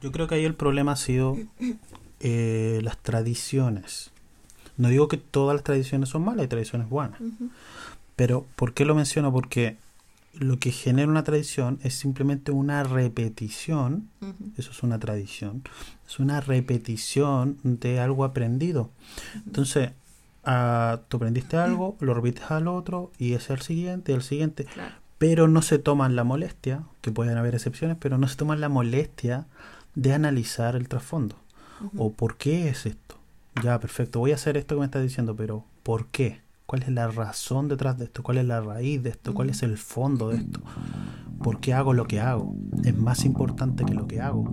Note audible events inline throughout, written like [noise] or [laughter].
Yo creo que ahí el problema ha sido eh, las tradiciones. No digo que todas las tradiciones son malas, hay tradiciones buenas. Pero, ¿por qué lo menciono? Porque lo que genera una tradición es simplemente una repetición, eso es una tradición, es una repetición de algo aprendido. Entonces, ah, tú aprendiste algo, [clears throat] lo repites al otro y es el siguiente, el siguiente, pero no se toman la molestia, que pueden haber excepciones, pero no se toman la molestia de analizar el trasfondo. O por qué es esto. Ya, perfecto, voy a hacer esto que me estás diciendo, pero ¿por qué? ¿Cuál es la razón detrás de esto? ¿Cuál es la raíz de esto? ¿Cuál es el fondo de esto? ¿Por qué hago lo que hago? Es más importante que lo que hago.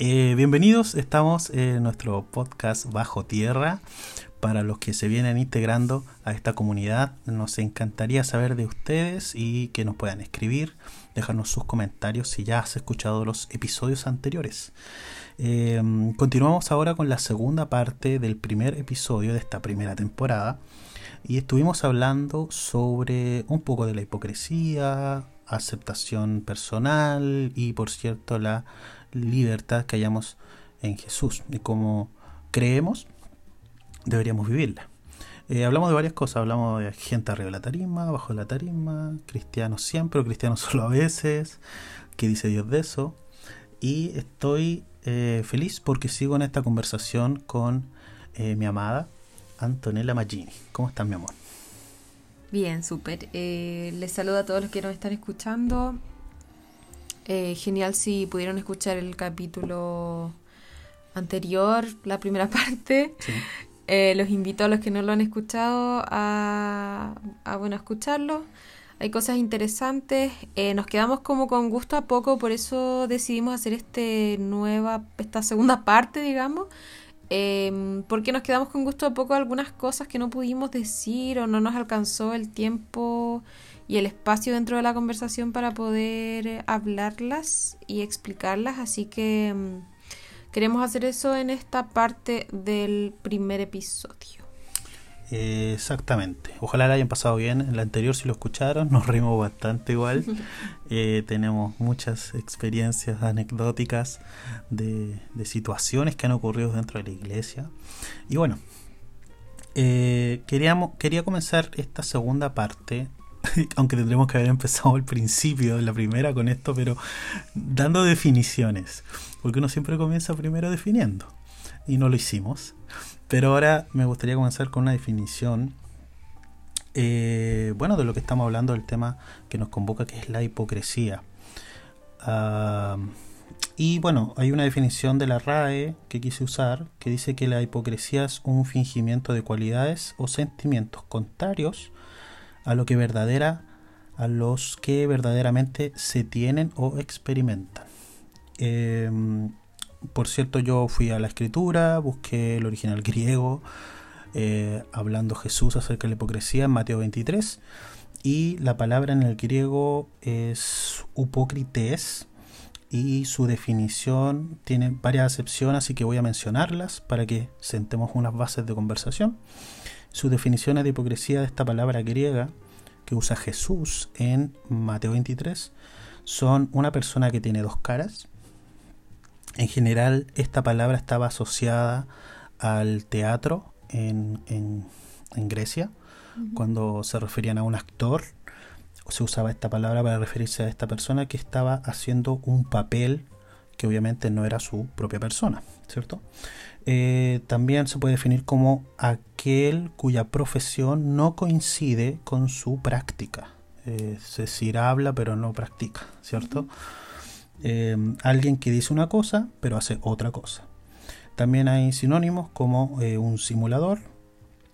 Eh, bienvenidos, estamos en nuestro podcast Bajo Tierra. Para los que se vienen integrando a esta comunidad, nos encantaría saber de ustedes y que nos puedan escribir, dejarnos sus comentarios si ya has escuchado los episodios anteriores. Eh, continuamos ahora con la segunda parte del primer episodio de esta primera temporada y estuvimos hablando sobre un poco de la hipocresía, aceptación personal y por cierto la libertad que hayamos en Jesús y como creemos deberíamos vivirla. Eh, hablamos de varias cosas, hablamos de gente arriba de la tarima, abajo de la tarima, cristianos siempre o cristianos [laughs] solo a veces, qué dice Dios de eso. Y estoy eh, feliz porque sigo en esta conversación con eh, mi amada Antonella Magini. ¿Cómo estás, mi amor? Bien, súper. les saludo a todos los que nos están escuchando. Eh, genial si pudieron escuchar el capítulo anterior, la primera [laughs] parte. Eh, los invito a los que no lo han escuchado a, bueno, escucharlo. Hay cosas interesantes. Eh, nos quedamos como con gusto a poco, por eso decidimos hacer este nueva, esta segunda parte, digamos. Em, porque nos quedamos con gusto a poco algunas cosas que no pudimos decir o no nos alcanzó el tiempo y el espacio dentro de la conversación para poder eh, hablarlas y explicarlas. Así que mm, queremos hacer eso en esta parte del primer episodio. exactamente. Ojalá la hayan pasado bien. En la anterior, si lo escucharon, [laughs] nos rimos bastante igual. [laughs] Eh, tenemos muchas experiencias anecdóticas de, situaciones que han ocurrido dentro de la iglesia. Y bueno, eh, queríamos, quería comenzar esta segunda parte [laughs] aunque tendremos que haber empezado al principio la primera con esto, pero dando definiciones, porque uno siempre comienza primero definiendo, y no lo hicimos. Pero ahora me gustaría comenzar con una definición, eh, bueno, de lo que estamos hablando, del tema que nos convoca, que es la hipocresía. Ah, y bueno, hay una definición de la RAE que quise usar, que dice que la hipocresía es un fingimiento de cualidades o sentimientos contrarios a lo que verdadera, a los que verdaderamente se tienen o experimentan. Em, por cierto, yo fui a la escritura, busqué el original [laughs] griego, eh, hablando Jesús acerca de la hipocresía en Mateo 23, y la palabra en el griego es hipócrites, y su definición tiene varias acepciones, así que voy a mencionarlas para que sentemos unas bases de conversación sus definiciones de hipocresía de esta palabra griega que usa Jesús en Mateo 23 son una persona que tiene dos caras. En general, esta palabra estaba asociada al teatro en, Grecia, cuando se referían a un actor, se usaba esta palabra para referirse a esta persona que estaba haciendo un papel que obviamente no era su propia persona, ¿cierto? Eh, también se puede definir como aquel cuya profesión no coincide con su práctica. es decir, habla pero no practica, ¿cierto? Eh, alguien que dice una cosa pero hace otra cosa. También hay sinónimos como eh, un simulador,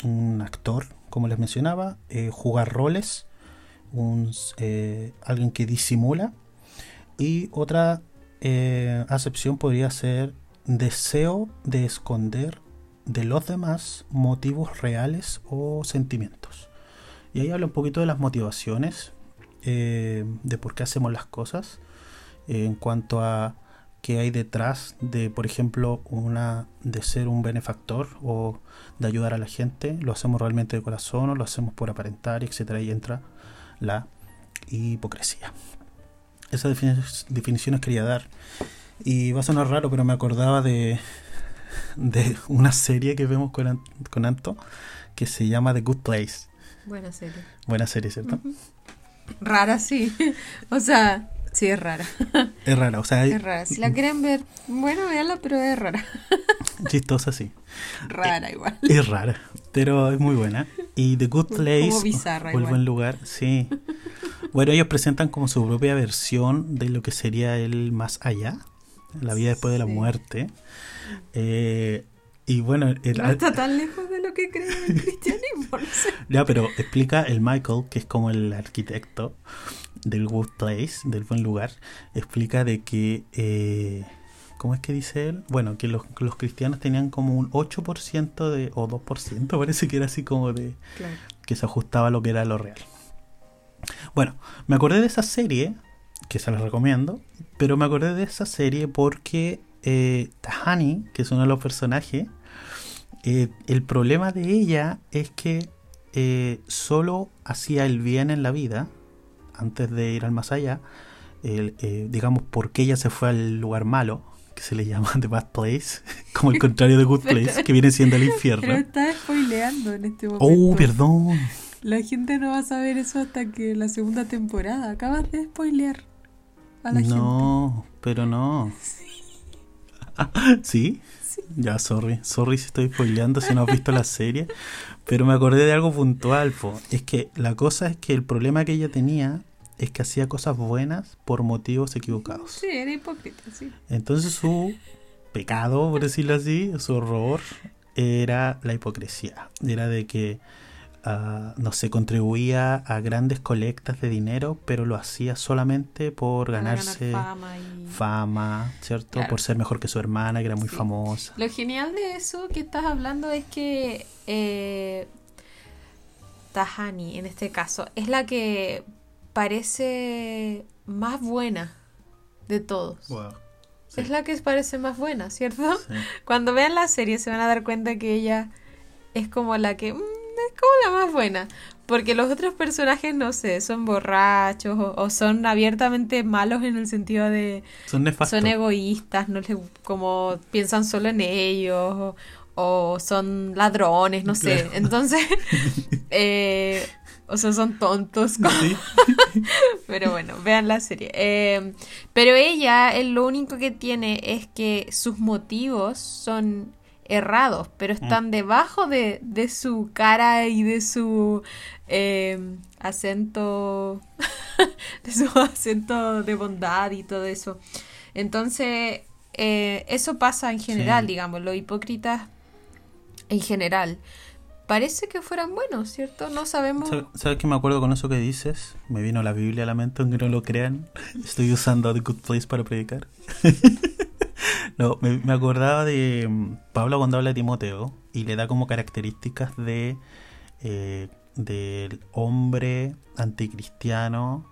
un actor, como les mencionaba, jugar roles, un, alguien que disimula y otra acepción podría ser deseo de esconder de los demás motivos reales o sentimientos. Y ahí habla un poquito de las motivaciones, eh, de por qué hacemos las cosas. eh, en cuanto a qué hay detrás de, por ejemplo, una de ser un benefactor o de ayudar a la gente. Lo hacemos realmente de corazón o lo hacemos por aparentar, etcétera. Y entra la hipocresía. Esas definiciones quería dar. Y va a sonar raro, pero me acordaba de, de una serie que vemos con, con Anto que se llama The Good Place. Buena serie. Buena serie, ¿cierto? Rara, sí. [laughs] O sea, sí, es rara. [laughs] Es rara, o sea... Es rara. Si la quieren ver, bueno, véanla, pero es rara. [laughs] Chistosa, sí. Rara igual. Es rara, pero es muy buena. Y The Good Place, Como bizarra o El Buen Lugar, sí. Bueno, ellos presentan como su propia versión de lo que sería el más allá, la vida después de la muerte. Eh, y bueno, el, no está tan lejos de lo que cree el [laughs] cristianismo. Ya, pero explica el Michael, que es como el arquitecto del Good Place, del buen lugar, explica de que, eh, ¿cómo es que dice él? Bueno, que los, los cristianos tenían como un 8% de, o 2%, [laughs] parece que era así como de, que se ajustaba a lo que era lo real. Bueno, me acordé de esa serie, que se la recomiendo, pero me acordé de esa serie porque eh, Tahani, que es uno de los personajes, eh, el problema de ella es que eh, solo hacía el bien en la vida, antes de ir al más allá, eh, digamos, porque ella se fue al lugar malo, que se le llama [laughs] The Bad Place, [laughs] como el contrario de Good [laughs] Place, que viene siendo el infierno. Pero está spoileando en este momento. Oh, perdón. La gente no va a saber eso hasta que la segunda temporada. Acabas de spoilear a la gente. No, pero no. [laughs] ¿Sí? Ya, sorry. Sorry si estoy spoileando si no has visto la [laughs] serie. Pero me acordé de algo puntual, po. Es que la cosa es que el problema que ella tenía es que hacía cosas buenas por motivos equivocados. Sí, era hipócrita, sí. Entonces su pecado, por decirlo así, su horror, era la hipocresía. Era de que no sé, contribuía a grandes colectas de dinero, pero lo hacía solamente por ganarse fama, ¿cierto? Por ser mejor que su hermana, que era muy famosa. Lo genial de eso que estás hablando es que eh, Tahani, en este caso, es la que parece más buena de todos. Es la que parece más buena, ¿cierto? Cuando vean la serie se van a dar cuenta que ella es como la que... Mm, es como la más buena. Porque los otros personajes, no sé, son borrachos o, son abiertamente malos en el sentido de... Son nefastos. Son egoístas, no les, como piensan solo en ellos o, son ladrones, no sé. Entonces, [laughs] eh, o sea, son tontos. [laughs] pero bueno, vean la serie. Eh, pero ella, lo único que tiene es que sus motivos son errados, pero mm. están debajo de, de su cara y de su eh, acento, [laughs] de su acento de bondad y todo eso. Entonces, eh, eso pasa en general, digamos, los hipócritas en general. Parece que fueran buenos, ¿cierto? No sabemos. ¿Sabes qué me acuerdo con eso que dices? Me vino la Biblia a la mente, aunque no lo crean. Estoy usando The Good Place para predicar. [laughs] no, me, acordaba de mm, Pablo cuando habla de Timoteo y le da como características de eh, del hombre anticristiano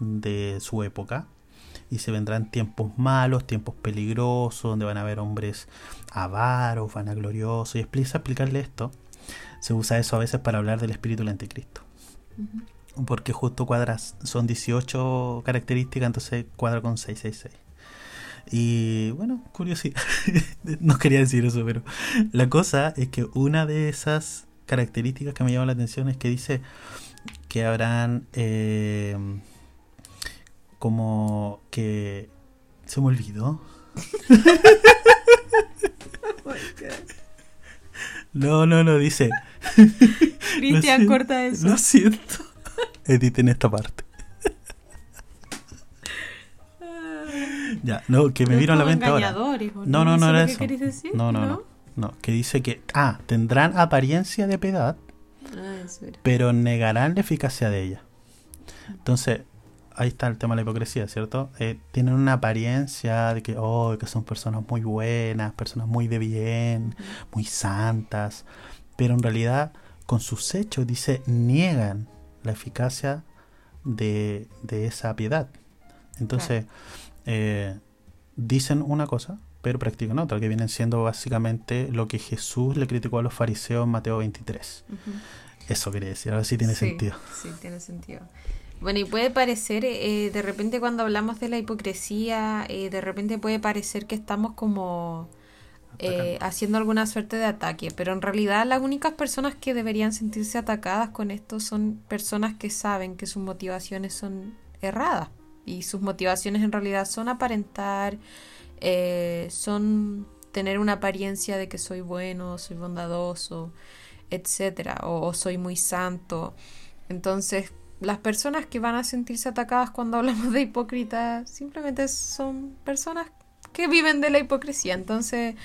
de su época. Y se vendrán tiempos malos, tiempos peligrosos, donde van a haber hombres avaros, vanagloriosos. Y explica explicarle esto. Se usa eso a veces para hablar del espíritu del anticristo. Porque justo cuadras, son 18 características, entonces cuadra con 666. Y bueno, curiosidad. [laughs] no quería decir eso, pero la cosa es que una de esas características que me llama la atención es que dice que habrán eh, como que se me olvidó. no, no, no, dice. Cristian, corta eso. Lo siento. Editen esta parte. Ya, no, que me vino a la mente ahora. No, no, no era eso. No, no, no, no. que dice que, ah, tendrán apariencia de piedad, ah, pero negarán la eficacia de ella. Entonces, ahí está el tema de la hipocresía, ¿cierto? Eh, tienen una apariencia de que, oh, que son personas muy buenas, personas muy de bien, muy santas, pero en realidad con sus hechos, dice, niegan la eficacia de, de esa piedad. Entonces, eh, dicen una cosa, pero practican otra, que vienen siendo básicamente lo que Jesús le criticó a los fariseos en Mateo 23. Eso quiere decir, a ver si tiene sentido. Sí, tiene sentido. Bueno, y puede parecer, eh, de repente cuando hablamos de la hipocresía, eh, de repente puede parecer que estamos como eh, haciendo alguna suerte de ataque, pero en realidad las únicas personas que deberían sentirse atacadas con esto son personas que saben que sus motivaciones son erradas y sus motivaciones en realidad son aparentar, son tener una apariencia de que soy bueno, soy bondadoso, etcétera, o soy muy santo. Entonces, las personas que van a sentirse atacadas cuando [laughs] hablamos de hipócrita simplemente son personas que viven de la hipocresía. Entonces,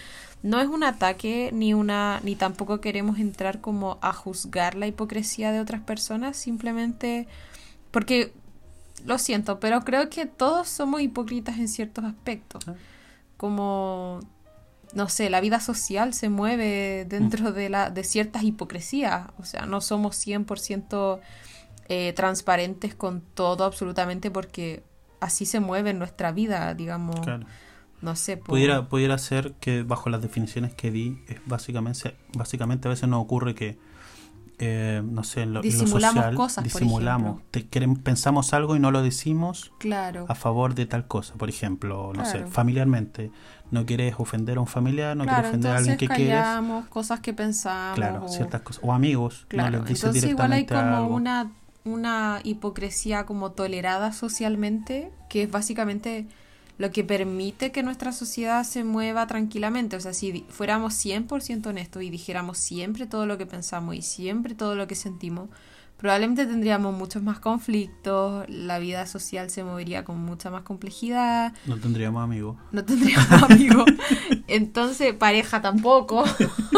no es un ataque ni una ni tampoco queremos entrar como a juzgar la hipocresía de otras personas, simplemente porque lo siento, pero creo que todos somos hipócritas en ciertos aspectos. Ah. Como no sé, la vida social se mueve dentro mm. de la de ciertas hipocresías, o sea, no somos 100% eh, transparentes con todo absolutamente porque así se mueve nuestra vida, digamos. No sé. Pudiera, pudiera ser que bajo las definiciones que di, es básicamente, básicamente a veces nos ocurre que, eh, no sé, en lo, social, cosas, disimulamos, pensamos algo y no lo decimos claro. a favor de tal cosa. Por ejemplo, no sé, familiarmente, no quieres ofender a un familiar, no quieres ofender a alguien que quieres. cosas que pensamos. Claro, ciertas cosas. O amigos, claro. entonces igual hay como una una hipocresía como tolerada socialmente, que es básicamente lo que permite que nuestra sociedad se mueva tranquilamente. O sea, si fuéramos 100% honestos y dijéramos siempre todo lo que pensamos y siempre todo lo que sentimos, probablemente tendríamos muchos más conflictos, la vida social se movería con mucha más complejidad. No tendríamos amigos. No tendríamos [laughs] amigos. Entonces, pareja tampoco.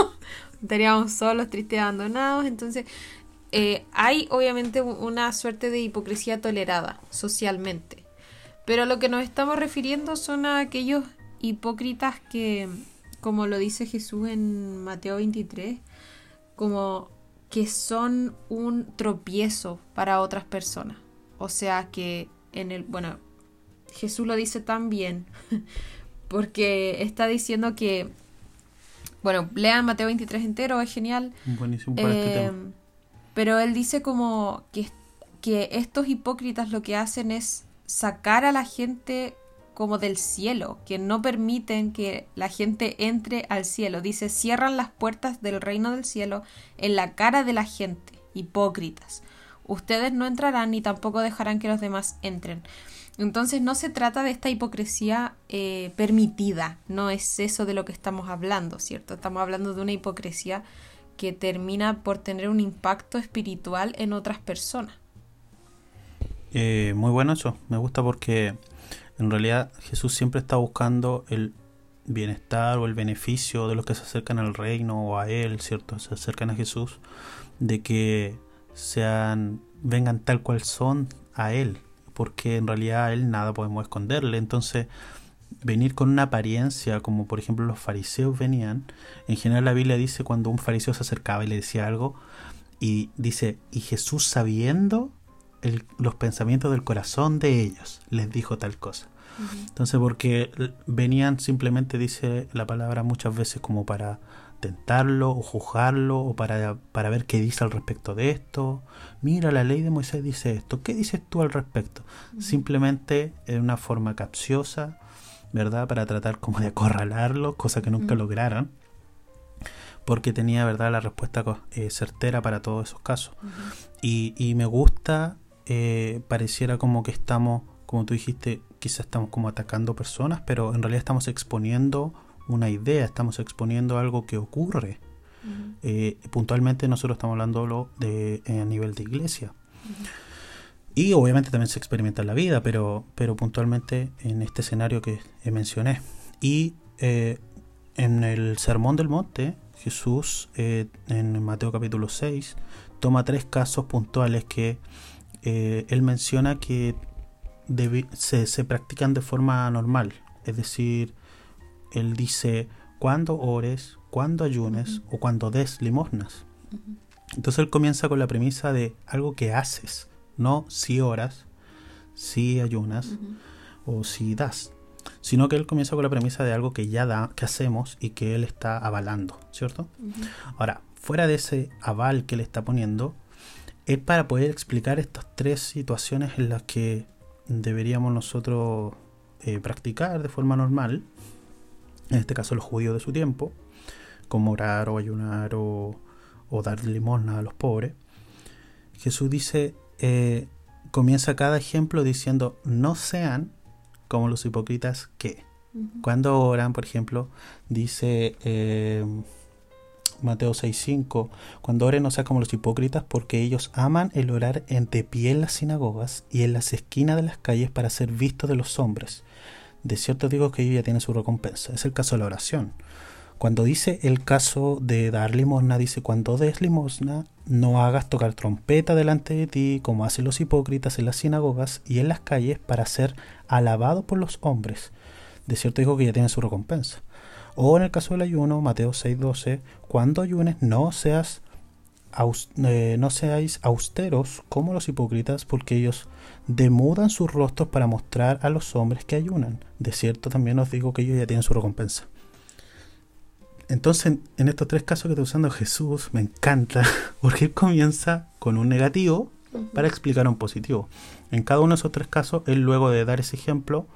[laughs] Estaríamos solos, tristes, abandonados. Entonces, eh, hay obviamente una suerte de hipocresía tolerada socialmente. Pero lo que nos estamos refiriendo son a aquellos hipócritas que, como lo dice Jesús en Mateo 23, como que son un tropiezo para otras personas. O sea que en el, bueno, Jesús lo dice también, [laughs] porque está diciendo que, bueno, lean Mateo 23 entero, es genial. Buenísimo para este tema em, pero él dice como que, que estos hipócritas lo que hacen es sacar a la gente como del cielo, que no permiten que la gente entre al cielo. Dice, cierran las puertas del reino del cielo en la cara de la gente, hipócritas. Ustedes no entrarán ni tampoco dejarán que los demás entren. Entonces no se trata de esta hipocresía eh, permitida, no es eso de lo que estamos hablando, ¿cierto? Estamos hablando de una hipocresía que termina por tener un impacto espiritual en otras personas. Eh, muy bueno eso, me gusta porque en realidad Jesús siempre está buscando el bienestar o el beneficio de los que se acercan al reino o a Él, ¿cierto? Se acercan a Jesús, de que sean, vengan tal cual son a Él, porque en realidad a Él nada podemos esconderle. Entonces, venir con una apariencia, como por ejemplo los fariseos venían, en general la Biblia dice cuando un fariseo se acercaba y le decía algo, y dice, y Jesús sabiendo los pensamientos del corazón de ellos, les dijo tal cosa. Entonces, porque venían simplemente, dice la palabra muchas veces, como para tentarlo o juzgarlo o para, para ver qué dice al respecto de esto. Mira, la ley de Moisés dice esto. ¿Qué dices tú al respecto? Simplemente en una forma capciosa, ¿verdad? Para tratar como de acorralarlo, cosa que nunca lograron, porque tenía, ¿verdad?, la respuesta eh, certera para todos esos casos. y, y, me gusta, eh, pareciera como que estamos, como tú dijiste, quizás estamos como atacando personas, pero en realidad estamos exponiendo una idea, estamos exponiendo algo que ocurre. Eh, puntualmente nosotros estamos hablando de, a nivel de iglesia. Y obviamente también se experimenta en la vida, pero, pero puntualmente en este escenario que mencioné. Y eh, en el Sermón del Monte, Jesús, eh, en Mateo capítulo 6, toma tres casos puntuales que eh, él menciona que se, se, practican de forma normal. Es decir, él dice cuando ores, cuando ayunes o cuando des limosnas. Entonces él comienza con la premisa de algo que haces no si oras, si ayunas o si das, sino que él comienza con la premisa de algo que ya da, que hacemos y que él está avalando, ¿cierto? Ahora, fuera de ese aval que él está poniendo, es para poder explicar estas tres situaciones en las que deberíamos nosotros eh, practicar de forma normal, en este caso los judíos de su tiempo, como orar o ayunar o, dar limosna a los pobres, Jesús dice, eh, comienza cada ejemplo diciendo, no sean como los hipócritas que. Cuando oran, por ejemplo, dice eh, Mateo 6:5, cuando oren no sean como los hipócritas porque ellos aman el orar en de pie en las sinagogas y en las esquinas de las calles para ser vistos de los hombres. De cierto digo que ellos ya tienen su recompensa. Es el caso de la oración. Cuando dice el caso de dar limosna, dice, cuando des limosna, no hagas tocar trompeta delante de ti, como hacen los hipócritas en las sinagogas y en las calles, para ser alabado por los hombres. De cierto digo que ya tienen su recompensa. O en el caso del ayuno, Mateo 6:12, cuando ayunes, no seas eh, no seáis austeros como los hipócritas, porque ellos demudan sus rostros para mostrar a los hombres que ayunan. De cierto también os digo que ellos ya tienen su recompensa. Entonces, en estos tres casos que está usando Jesús, me encanta, [laughs] porque él comienza con un negativo para explicar un positivo. En cada uno de esos tres casos, él luego de dar ese ejemplo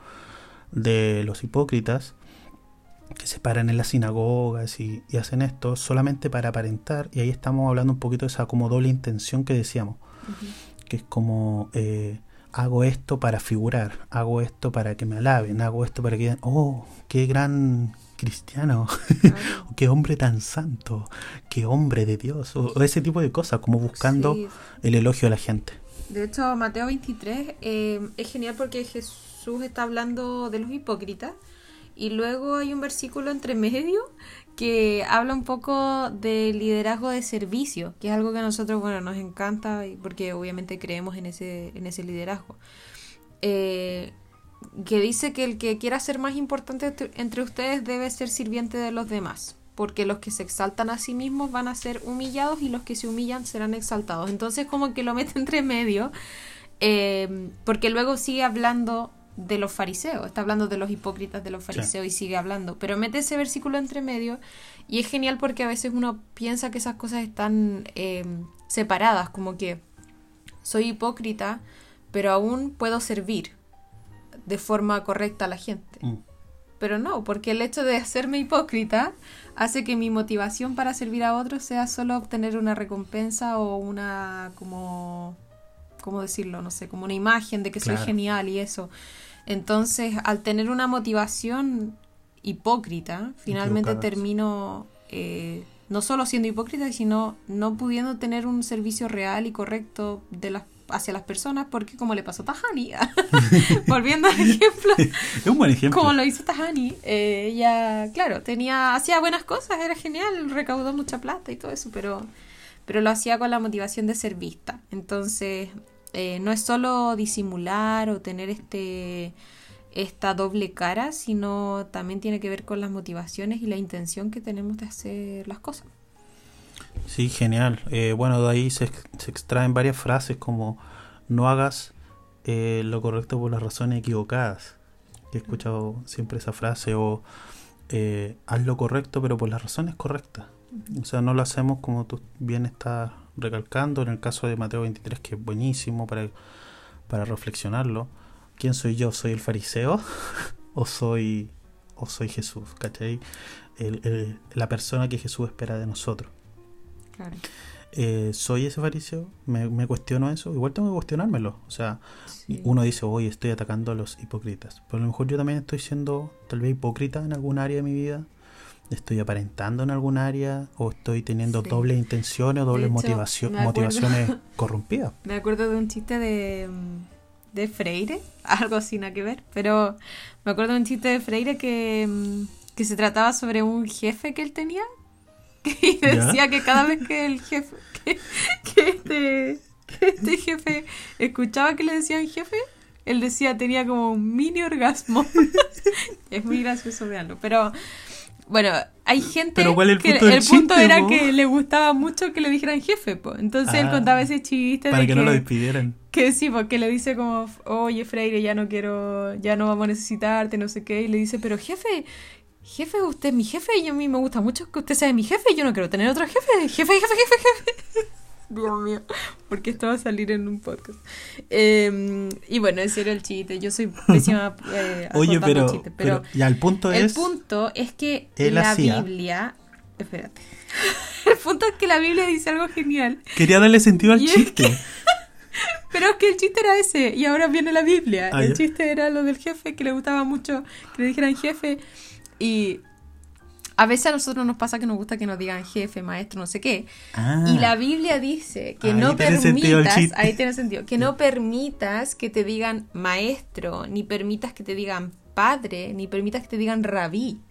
de los hipócritas, que se paran en las sinagogas y, hacen esto solamente para aparentar, y ahí estamos hablando un poquito de esa como doble intención que decíamos, que es como eh, hago esto para figurar, hago esto para que me alaben, hago esto para que digan, oh, qué gran cristiano, [laughs] qué hombre tan santo, qué hombre de Dios, o, ese tipo de cosas, como buscando el elogio de la gente. De hecho, Mateo 23 eh, es genial porque Jesús está hablando de los hipócritas y luego hay un versículo entre medio que habla un poco del liderazgo de servicio, que es algo que a nosotros, bueno, nos encanta porque obviamente creemos en ese, en ese liderazgo. Eh, que dice que el que quiera ser más importante entre ustedes debe ser sirviente de los demás, porque los que se exaltan a sí mismos van a ser humillados y los que se humillan serán exaltados. Entonces como que lo mete [laughs] entre medio, eh, porque luego sigue hablando de los fariseos, está hablando de los hipócritas de los fariseos y sigue hablando, pero mete ese versículo entre medio y es genial porque a veces uno piensa que esas cosas están eh, separadas, como que soy hipócrita, pero aún puedo servir de forma correcta a la gente. Mm. Pero no, porque el hecho de hacerme hipócrita hace que mi motivación para servir a otros sea solo obtener una recompensa o una como ¿cómo decirlo? No sé, como una imagen de que soy genial y eso. Entonces, al tener una motivación hipócrita, finalmente termino eh, no solo siendo hipócrita, sino no pudiendo tener un servicio real y correcto de las hacia las personas porque como le pasó a Tahani, [laughs] [laughs] volviendo al ejemplo, es un buen ejemplo. Como lo hizo Tahani, eh, ella, claro, tenía, hacía buenas cosas, era genial, recaudó mucha plata y todo eso, pero, pero lo hacía con la motivación de ser vista. Entonces, eh, no es solo disimular o tener este esta doble cara, sino también tiene que ver con las motivaciones y la intención que tenemos de hacer las cosas. Sí, genial. Eh, bueno, de ahí se, extraen varias frases como no hagas eh, lo correcto por las razones equivocadas. He escuchado siempre esa frase o eh, haz lo correcto pero por las razones correctas. O sea, no lo hacemos como tú bien estás recalcando en el caso de Mateo 23 que es buenísimo para, para reflexionarlo. ¿Quién soy yo? ¿Soy el fariseo [laughs] o soy o soy Jesús? ¿Cachai? la persona que Jesús espera de nosotros. Eh, ¿Soy ese fariseo? ¿Me, cuestiono eso? Igual tengo que cuestionármelo. O sea, uno dice, hoy estoy atacando a los hipócritas. Pero a lo mejor yo también estoy siendo tal vez hipócrita en algún área de mi vida. Estoy aparentando en algún área o estoy teniendo dobles intenciones o dobles motivaciones [laughs] corrompidas. Me acuerdo de un chiste de, de Freire, [laughs] algo sin nada que ver, pero me acuerdo de un chiste de Freire que, mm, que se trataba sobre un jefe que él tenía [laughs] y decía que cada vez que el jefe, que, este, este jefe escuchaba que le decían jefe, él decía tenía como un mini orgasmo. es muy gracioso verlo, pero bueno, hay gente que el punto era que le gustaba mucho que le dijeran jefe, entonces él ah, contaba ese chiste para que no lo despidieran. Que sí, porque le dice como, oye Freire, ya no quiero, ya no vamos a necesitarte, no sé qué. Y le dice, pero jefe, jefe, usted es mi jefe y a mí me gusta mucho que usted sea mi jefe yo no quiero tener otro jefe. Jefe, jefe, jefe, jefe. Dios mío, porque esto va a salir en un podcast. Eh, y bueno, ese era el chiste. Yo soy pésima [laughs] eh, Oye, pero, chistes, pero ya el punto el es... punto es que la hacía- Biblia. Espérate. [laughs] El punto es que la Biblia dice algo genial. Quería darle sentido al Y es chiste. [laughs] Pero es que el chiste era ese. Y ahora viene la Biblia. Ah, el ya. chiste era lo del jefe, que le gustaba mucho que le dijeran jefe. Y a veces a nosotros nos pasa que nos gusta que nos digan jefe, maestro, no sé qué. Ah, Y la Biblia dice que no permitas, ahí tiene sentido, que no permitas que te digan maestro, ni permitas que te digan padre, ni permitas que te digan rabí.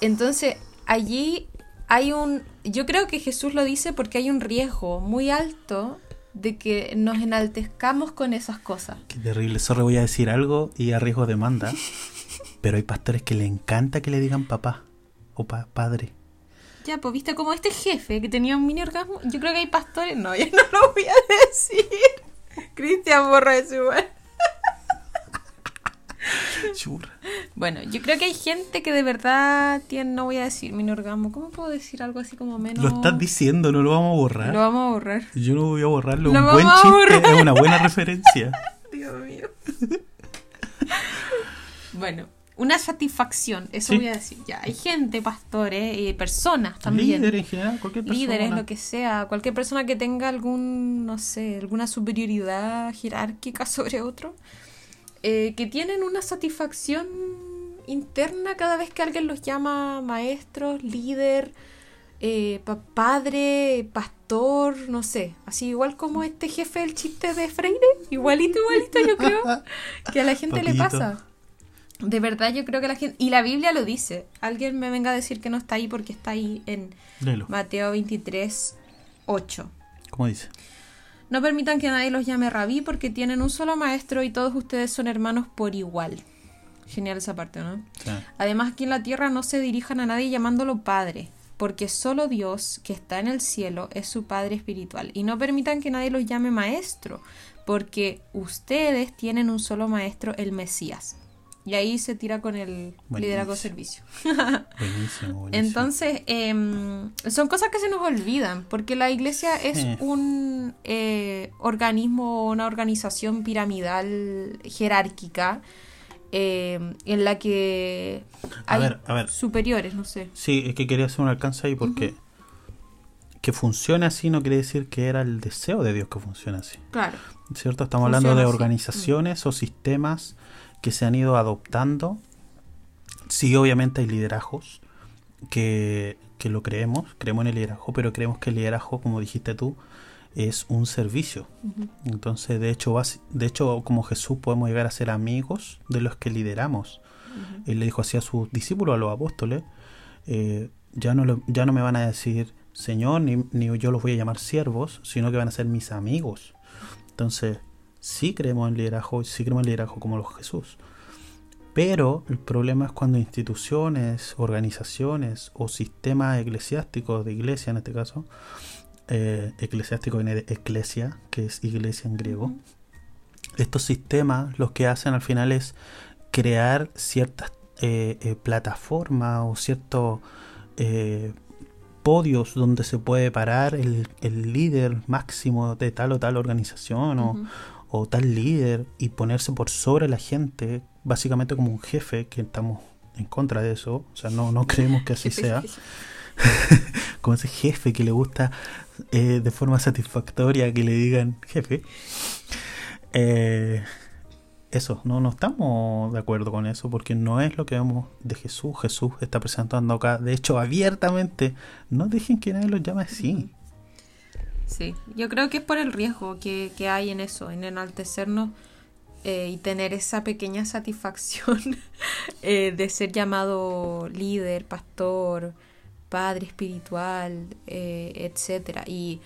Entonces, allí hay un, yo creo que Jesús lo dice porque hay un riesgo muy alto de que nos enaltezcamos con esas cosas. Qué terrible. Sorry, voy a decir algo y a riesgo de demanda. [laughs] pero hay pastores que le encanta que le digan papá o pa- padre. Ya, pues viste como este jefe que tenía un mini orgasmo. Yo creo que hay pastores. No, ya [laughs] no lo voy a decir. Cristian borra eso igual. Churra. Bueno, yo creo que hay gente que de verdad tiene, no voy a decir mini orgasmo. ¿Cómo puedo decir algo así como menos? Lo estás diciendo, no lo vamos a borrar. Lo vamos a borrar. Yo no voy a borrarlo. Lo Un buen chiste es una buena referencia. [laughs] Dios mío. bueno, una satisfacción, eso Sí. voy a decir. Ya, hay gente, pastores, y personas también. Líder en general, cualquier persona. líderes, lo que sea, cualquier persona que tenga algún, no sé, alguna superioridad jerárquica [laughs] sobre otro, eh, que tienen una satisfacción interna cada vez que alguien los llama maestros, líder, eh, pa- padre, pastor, no sé, así igual como este jefe del chiste de Freire, igualito, igualito yo creo que a la gente le pasa. De verdad yo creo que la gente, y la Biblia lo dice, alguien me venga a decir que no está ahí porque está ahí en Léelo. Mateo 23, 8. ¿Cómo dice? No permitan que nadie los llame rabí porque tienen un solo maestro y todos ustedes son hermanos por igual. Genial esa parte, ¿no? Sea, Además, aquí en la tierra no se dirijan a nadie llamándolo Padre, porque solo Dios, que está en el cielo, es su Padre espiritual. Y no permitan que nadie los llame Maestro, porque ustedes tienen un solo Maestro, el Mesías. Y ahí se tira con el liderazgo Buenísimo. servicio. [laughs] buenísimo, buenísimo. Entonces, em, son cosas que se nos olvidan, porque la iglesia es un eh, organismo, una organización piramidal jerárquica em, en la que A hay ver, a ver. superiores, no sé. Sí, es que quería hacer un alcance ahí porque que funcione así no quiere decir que era el deseo de Dios que funcione así. Claro, ¿Cierto? Estamos Funciona hablando de así. organizaciones o sistemas que se han ido adoptando. Sí, obviamente hay liderazgos que, que lo creemos, creemos en el liderazgo, pero creemos que el liderazgo, como dijiste tú, es un servicio. Entonces, de hecho, de hecho, como Jesús podemos llegar a ser amigos de los que lideramos. Él le dijo así a sus discípulos, a los apóstoles, eh, ya, no lo- ya no me van a decir Señor, ni, ni yo los voy a llamar siervos, sino que van a ser mis amigos. Entonces, sí creemos en liderazgo, sí creemos en liderazgo como los Jesús. Pero el problema es cuando instituciones, organizaciones o sistemas eclesiásticos de iglesia en este caso, eh, eclesiástico viene de eclesia, que es iglesia en griego, estos sistemas lo que hacen al final es crear ciertas eh, eh, plataformas o ciertos eh, podios donde se puede parar el, el líder máximo de tal o tal organización o, Ujú. O tal líder y ponerse por sobre la gente, básicamente como un jefe, que estamos en contra de eso, o sea, no, no creemos que así [laughs] sea, [laughs] como ese jefe que le gusta eh, de forma satisfactoria que le digan jefe. Eh, eso, no, no estamos de acuerdo con eso porque no es lo que vemos de Jesús. Jesús está presentando acá, de hecho, abiertamente, no dejen que nadie los llame así. Sí, yo creo que es por el riesgo que, que hay en eso, en enaltecernos eh, y tener esa pequeña satisfacción [laughs] eh, de ser llamado líder, pastor, padre espiritual, eh, etcétera. Y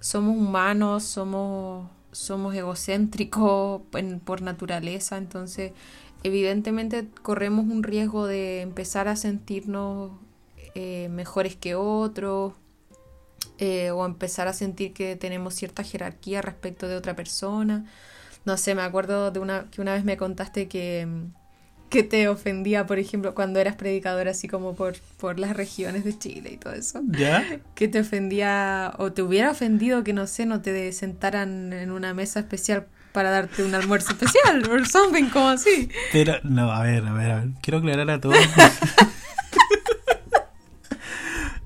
somos humanos, somos, somos egocéntricos por naturaleza, entonces evidentemente corremos un riesgo de empezar a sentirnos eh, mejores que otros eh, o empezar a sentir que tenemos cierta jerarquía respecto de otra persona. No sé, me acuerdo de una que una vez me contaste que, que te ofendía, por ejemplo, cuando eras predicador así como por, por las regiones de Chile y todo eso. ¿Ya? Que te ofendía o te hubiera ofendido que no sé, no te sentaran en una mesa especial para darte un almuerzo especial [laughs] o something como así. Pero, no, a ver, a ver, a ver. Quiero aclarar a todos. [laughs]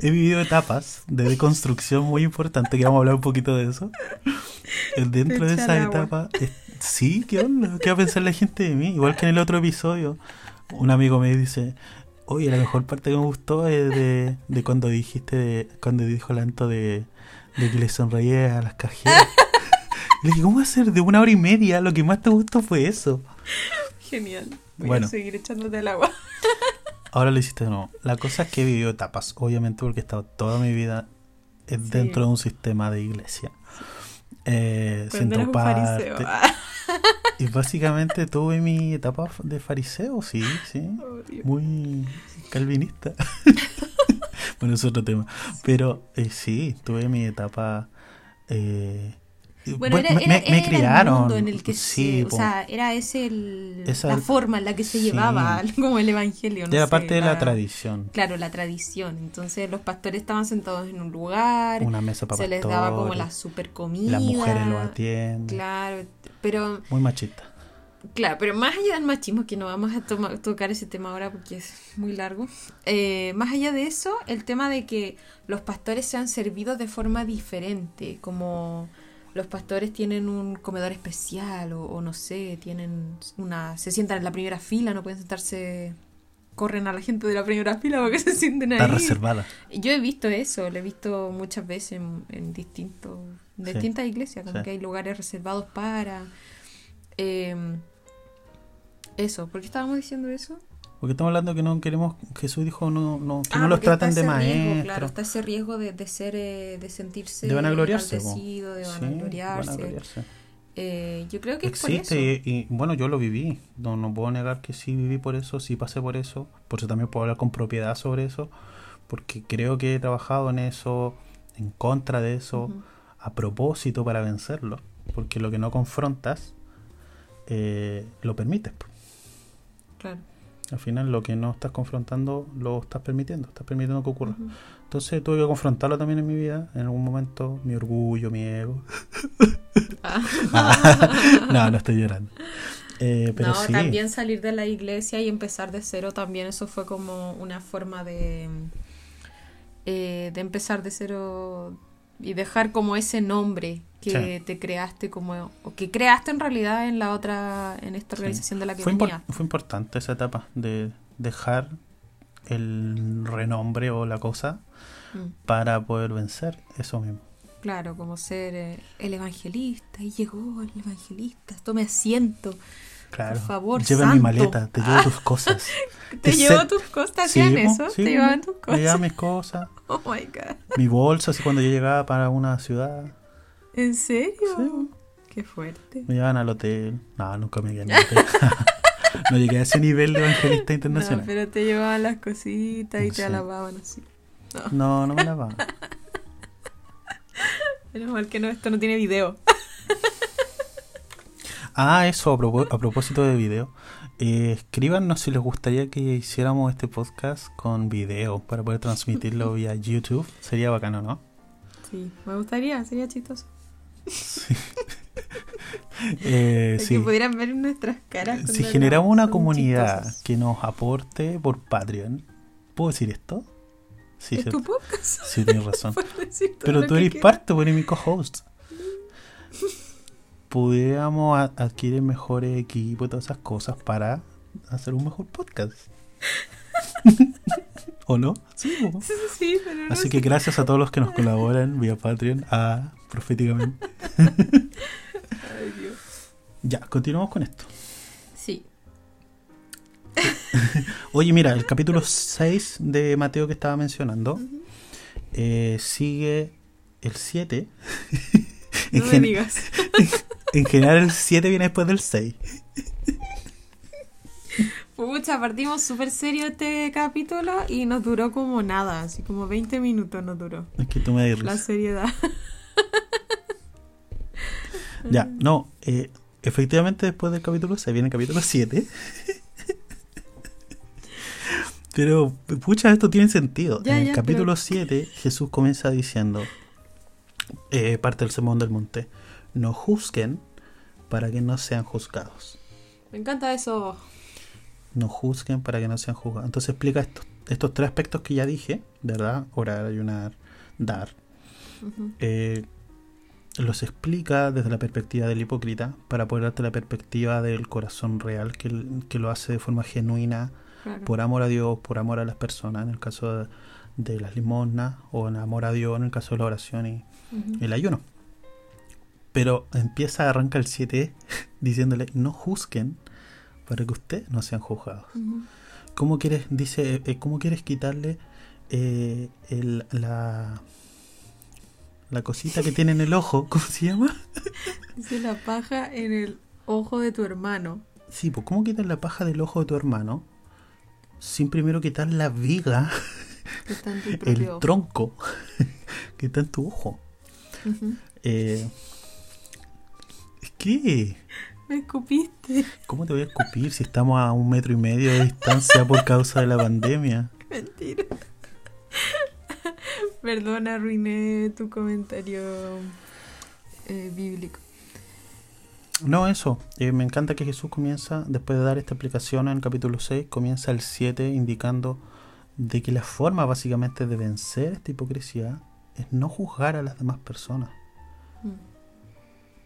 He vivido etapas de deconstrucción muy importantes, que vamos a hablar un poquito de eso. Dentro de esa etapa, sí, ¿qué onda? ¿Qué va a pensar la gente de mí? Igual que en el otro episodio, un amigo me dice, oye, la mejor parte que me gustó es de, de cuando dijiste, de- cuando dijo Lanto de, de que le sonreía a las cajeras. [laughs] Le dije, ¿cómo va a ser de una hora y media? Lo que más te gustó fue eso. Genial. Voy Bueno. a seguir echándote el agua. [laughs] Ahora lo hiciste de nuevo. La cosa es que he vivido etapas, obviamente porque he estado toda mi vida eh, Sí. dentro de un sistema de iglesia. Eh, un parte. fariseo. Y básicamente tuve mi etapa de fariseo, sí, sí. Oh. Muy calvinista. [laughs] bueno, es otro tema. Pero eh, sí, tuve mi etapa... eh, Bueno, era, me, era- me- me era criaron. el mundo en el que sí, se, o po. sea, era ese el, Esa- la forma en la que se sí. llevaba [laughs] como el evangelio. No era sé, parte de la tradición. Claro, la tradición. Entonces los pastores estaban sentados en un lugar, Una mesa para se les daba como la super comida. Las mujeres lo atienden. Claro, pero Muy machista. Claro, pero más allá del machismo, que no vamos a toma- tocar ese tema ahora porque es muy largo, eh, más allá de eso, el tema de que los pastores sean servidos de forma diferente, como los pastores tienen un comedor especial o, o no sé, tienen una, se sientan en la primera fila, no pueden sentarse, corren a la gente de la primera fila porque [laughs] se sienten ahí. Está reservada. Yo he visto eso, lo he visto muchas veces en, en distintos, en Sí. distintas iglesias, como Sí. que hay lugares reservados para... eh, eso, ¿por qué estábamos diciendo eso? Porque estamos hablando que no queremos, Jesús dijo no, no, que Ah, no los traten de maestro. riesgo, claro, está ese riesgo de, de ser, eh, de sentirse de vanagloriarse. de Sí, vanagloriarse. vanagloriarse. Eh, yo creo que es por eso. y, y, bueno, yo lo viví. No, no puedo negar que sí viví por eso, sí pasé por eso. Por eso también puedo hablar con propiedad sobre eso. Porque creo que he trabajado en eso, en contra de eso, a propósito para vencerlo. Porque lo que no confrontas, eh, lo permites. Claro. Al final lo que no estás confrontando lo estás permitiendo, estás permitiendo que ocurra. Entonces tuve que confrontarlo también en mi vida, en algún momento, mi orgullo, mi ego. [laughs] Ah. [laughs] no, no estoy llorando. Eh, pero no, sí, también salir de la iglesia y empezar de cero también eso fue como una forma de eh, de empezar de cero y dejar como ese nombre que Sí. te creaste como o que creaste en realidad en la otra en esta Sí. organización de la que fue, impor- fue importante esa etapa de dejar el renombre o la cosa Mm, para poder vencer eso mismo. Claro, como ser eh, el evangelista y llegó el evangelista, tome asiento. Claro. favor, Lleva mi santo. maleta, te llevo tus [laughs] cosas. ¿Te sé- tus cosas? Sí, ¿Hacían eso? sí, ¿Te llevaban tus Me cosas? llevaba mis cosas, [laughs] Oh my god. mi bolsa, así cuando yo llegaba para una ciudad, ¿En serio? Sí. Qué fuerte. me llevaban al hotel. No, nunca me en el hotel. [laughs] no llegué a ese nivel de evangelista No, internacional. pero te llevaban las cositas y te alababan así. No, no me la va. [laughs] Menos mal que no, esto no tiene video. [laughs] Ah, eso, a, a propósito de video. Eh, escríbanos si les gustaría que hiciéramos este podcast con video para poder transmitirlo vía YouTube. Sería bacano, ¿no? Sí, me gustaría, sería chistoso. [laughs] Eh, sí. Que pudieran ver nuestras caras. Si generamos una comunidad chistosos. que nos aporte por Patreon, ¿puedo decir esto? Sí, ¿Es cierto. tu podcast? Sí, tienes [laughs] razón. Pero tú eres parte, tú eres mi co-host. Pudiéramos adquirir mejores equipos y todas esas cosas para hacer un mejor podcast. [laughs] ¿O no? Sí. Sí, sí, pero no Así que gracias a todos los que nos colaboran vía Patreon a Proféticamente. [laughs] Ay, Dios. Ya, continuamos con esto. Sí. [laughs] Oye, mira, el capítulo 6 de Mateo que estaba mencionando eh, sigue el 7. [laughs] en, No me digas. en general el 7 viene después del 6. Pucha, partimos súper serio este capítulo y nos duró como nada, así como 20 minutos nos duró. Es que tú me das La seriedad. [laughs] Ya, no, eh, efectivamente después del capítulo 6 viene el capítulo 7. [laughs] Pero, pucha, esto tiene sentido. Ya, en el ya, capítulo pero- 7, Jesús comienza diciendo, eh, parte del sermón del monte, no juzguen para que no sean juzgados. Me encanta eso. No juzguen para que no sean juzgados. Entonces explica estos, estos tres aspectos que ya dije, ¿verdad? Orar, ayunar, dar. Eh, los explica desde la perspectiva del hipócrita para poder darte la perspectiva del corazón real que, que lo hace de forma genuina Claro. por amor a Dios, por amor a las personas, en el caso de, de las limosnas, o en amor a Dios en el caso de la oración y el ayuno. Pero empieza, arranca el 7 [laughs] diciéndole, no juzguen para que ustedes no sean juzgados. ¿Cómo quieres, dice, eh, cómo quieres quitarle eh, el- la, la cosita que tiene en el ojo? [laughs] ¿Cómo se llama? Dice la paja en el ojo de tu hermano. Sí, pues ¿cómo quitar la paja del ojo de tu hermano sin primero quitar la viga, Que está en tu [laughs] el ojo. tronco [laughs] que está en tu ojo? Ujú. Eh, ¿Qué? Me escupiste. ¿Cómo te voy a escupir si estamos a un metro y medio de distancia por causa de la pandemia? Perdona, arruiné tu comentario eh, bíblico. No, eso. Eh, me encanta que Jesús comienza, después de dar esta explicación en el capítulo 6, comienza el 7 indicando de que la forma básicamente de vencer esta hipocresía es no juzgar a las demás personas, Mm.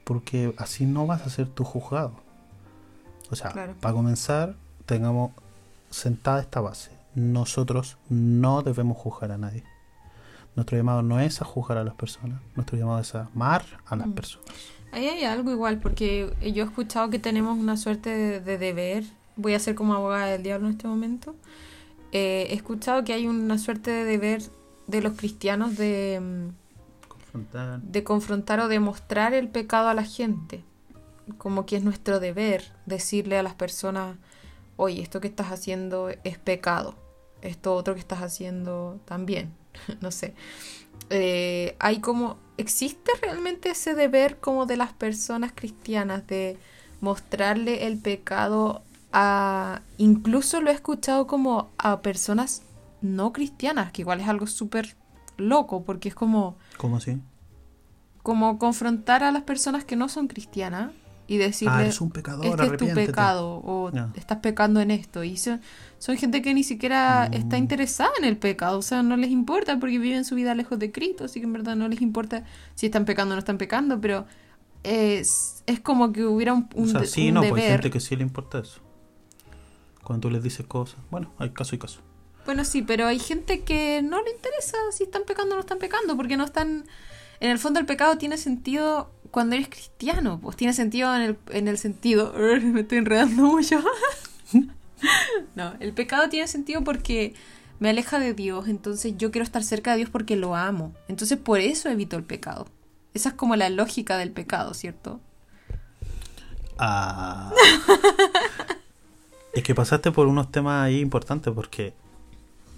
porque así no vas a ser tú juzgado. O sea, Claro. para comenzar, tengamos sentada esta base. Nosotros no debemos juzgar a nadie. Nuestro llamado no es a juzgar a las personas, nuestro llamado es a amar a las Mm. personas. Ahí hay algo igual, porque yo he escuchado que tenemos una suerte de, de deber. Voy a ser como abogada del diablo en este momento. Eh, he escuchado que hay una suerte de deber de los cristianos de, mm, Confrontar. de confrontar o demostrar el pecado a la gente. Como que es nuestro deber decirle a las personas, oye, esto que estás haciendo es pecado. Esto otro que estás haciendo también. [laughs] no sé. Eh, hay como, ¿existe realmente ese deber como de las personas cristianas de mostrarle el pecado a, incluso lo he escuchado como a personas no cristianas, que igual es algo súper loco, porque es como, ¿Cómo así? como confrontar a las personas que no son cristianas y decirle, Ah, eres un pecador, este es tu pecado o estás pecando en esto. Y son, son gente que ni siquiera Mm. está interesada en el pecado, o sea, no les importa porque viven su vida lejos de Cristo, así que en verdad no les importa si están pecando o no están pecando, pero es, es como que hubiera un, un o sea, de- sí, un no, pues hay gente que sí le importa eso. Cuando tú les dices cosas. Bueno, hay caso y caso. Bueno, sí, pero hay gente que no le interesa si están pecando o no están pecando, porque no están... En el fondo el pecado tiene sentido cuando eres cristiano, pues tiene sentido en el, en el sentido... [laughs] Me estoy enredando mucho. [laughs] [laughs] no, el pecado tiene sentido porque me aleja de Dios, entonces yo quiero estar cerca de Dios porque lo amo. Entonces por eso evito el pecado. Esa es como la lógica del pecado, ¿cierto? Ah. [laughs] es que pasaste por unos temas ahí importantes porque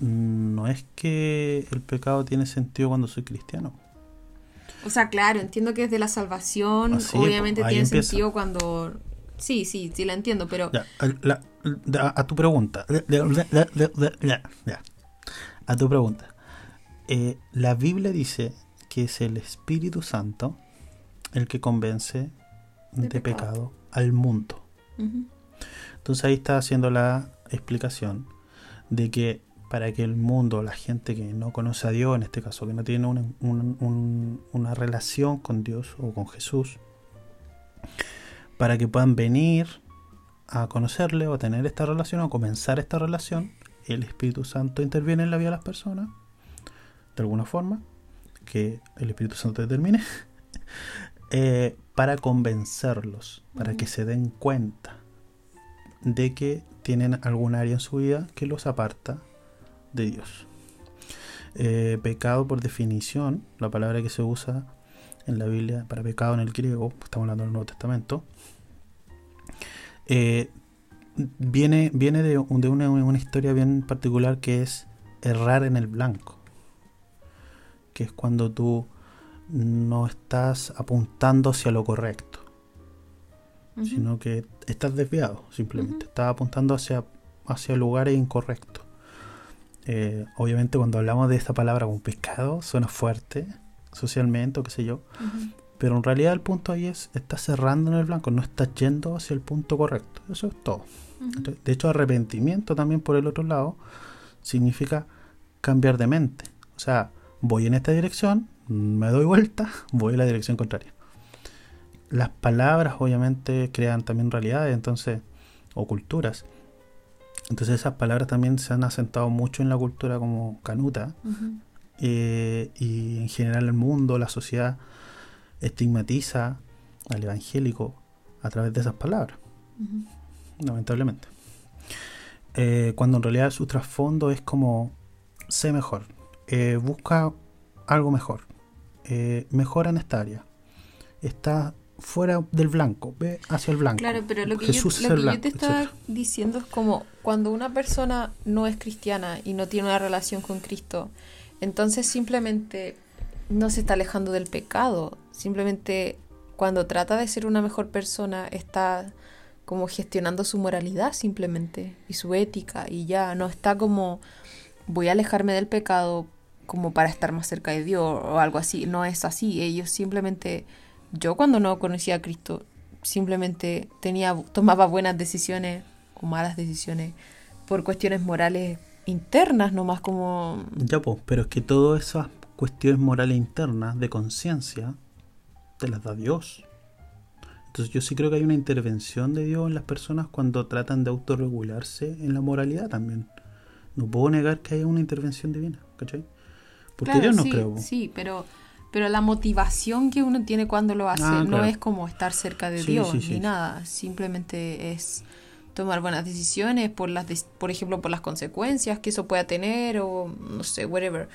no es que el pecado tiene sentido cuando soy cristiano. O sea, claro, entiendo que desde la salvación, Así, obviamente pues, tiene empieza. sentido cuando... Sí, sí, sí la entiendo, pero... Ya, a, la- a- a tu pregunta. A tu pregunta. Eh, la Biblia dice que es el Espíritu Santo el que convence de, De pecado. pecado. al mundo. Entonces ahí está haciendo la explicación de que para que el mundo, la gente que no conoce a Dios, en este caso, que no tiene una, un- un- una relación con Dios o con Jesús, para que puedan venir a conocerle o a tener esta relación o comenzar esta relación, el Espíritu Santo interviene en la vida de las personas, de alguna forma, que el Espíritu Santo determine, [laughs] eh, para convencerlos, para que se den cuenta de que tienen algún área en su vida que los aparta de Dios. Eh, pecado por definición, la palabra que se usa en la Biblia para pecado en el griego, estamos hablando del Nuevo Testamento, eh, viene, viene de, de una, una historia bien particular que es errar en el blanco. Que es cuando tú no estás apuntando hacia lo correcto, sino que estás desviado, simplemente. Estás apuntando hacia, hacia lugares incorrectos. Eh, obviamente cuando hablamos de esta palabra como pecado, suena fuerte socialmente o qué sé yo. Pero en realidad el punto ahí es, estás cerrando en el blanco, no estás yendo hacia el punto correcto. Eso es todo. De hecho, arrepentimiento también por el otro lado significa cambiar de mente. O sea, voy en esta dirección, me doy vuelta, [laughs] voy en la dirección contraria. Las palabras obviamente crean también realidades, entonces, o culturas. Entonces esas palabras también se han asentado mucho en la cultura como canuta eh, y en general el mundo, la sociedad estigmatiza al evangélico a través de esas palabras lamentablemente. Eh, cuando en realidad su trasfondo es como, sé mejor, eh, busca algo mejor, eh, mejora en esta área, está fuera del blanco, ve hacia el blanco. Claro, pero lo que, Jesús yo, lo te estaba etcétera. diciendo es como cuando una persona no es cristiana y no tiene una relación con Cristo, entonces simplemente no se está alejando del pecado, simplemente cuando trata de ser una mejor persona está como gestionando su moralidad simplemente y su ética y ya no está como voy a alejarme del pecado como para estar más cerca de Dios o algo así, no es así, ellos simplemente yo cuando no conocía a Cristo simplemente tenía tomaba buenas decisiones o malas decisiones por cuestiones morales internas nomás como Ya, pues, pero es que todas esas cuestiones morales internas de conciencia te las da Dios. Entonces yo sí creo que hay una intervención de Dios en las personas cuando tratan de autorregularse en la moralidad también. No puedo negar que haya una intervención divina, ¿cachai? Porque Claro, Dios no sí, creo. sí, pero pero la motivación que uno tiene cuando lo hace Ah, no es como estar cerca de Sí, Dios sí, ni nada, simplemente es tomar buenas decisiones por las des- por ejemplo por las consecuencias que eso pueda tener o no sé, whatever.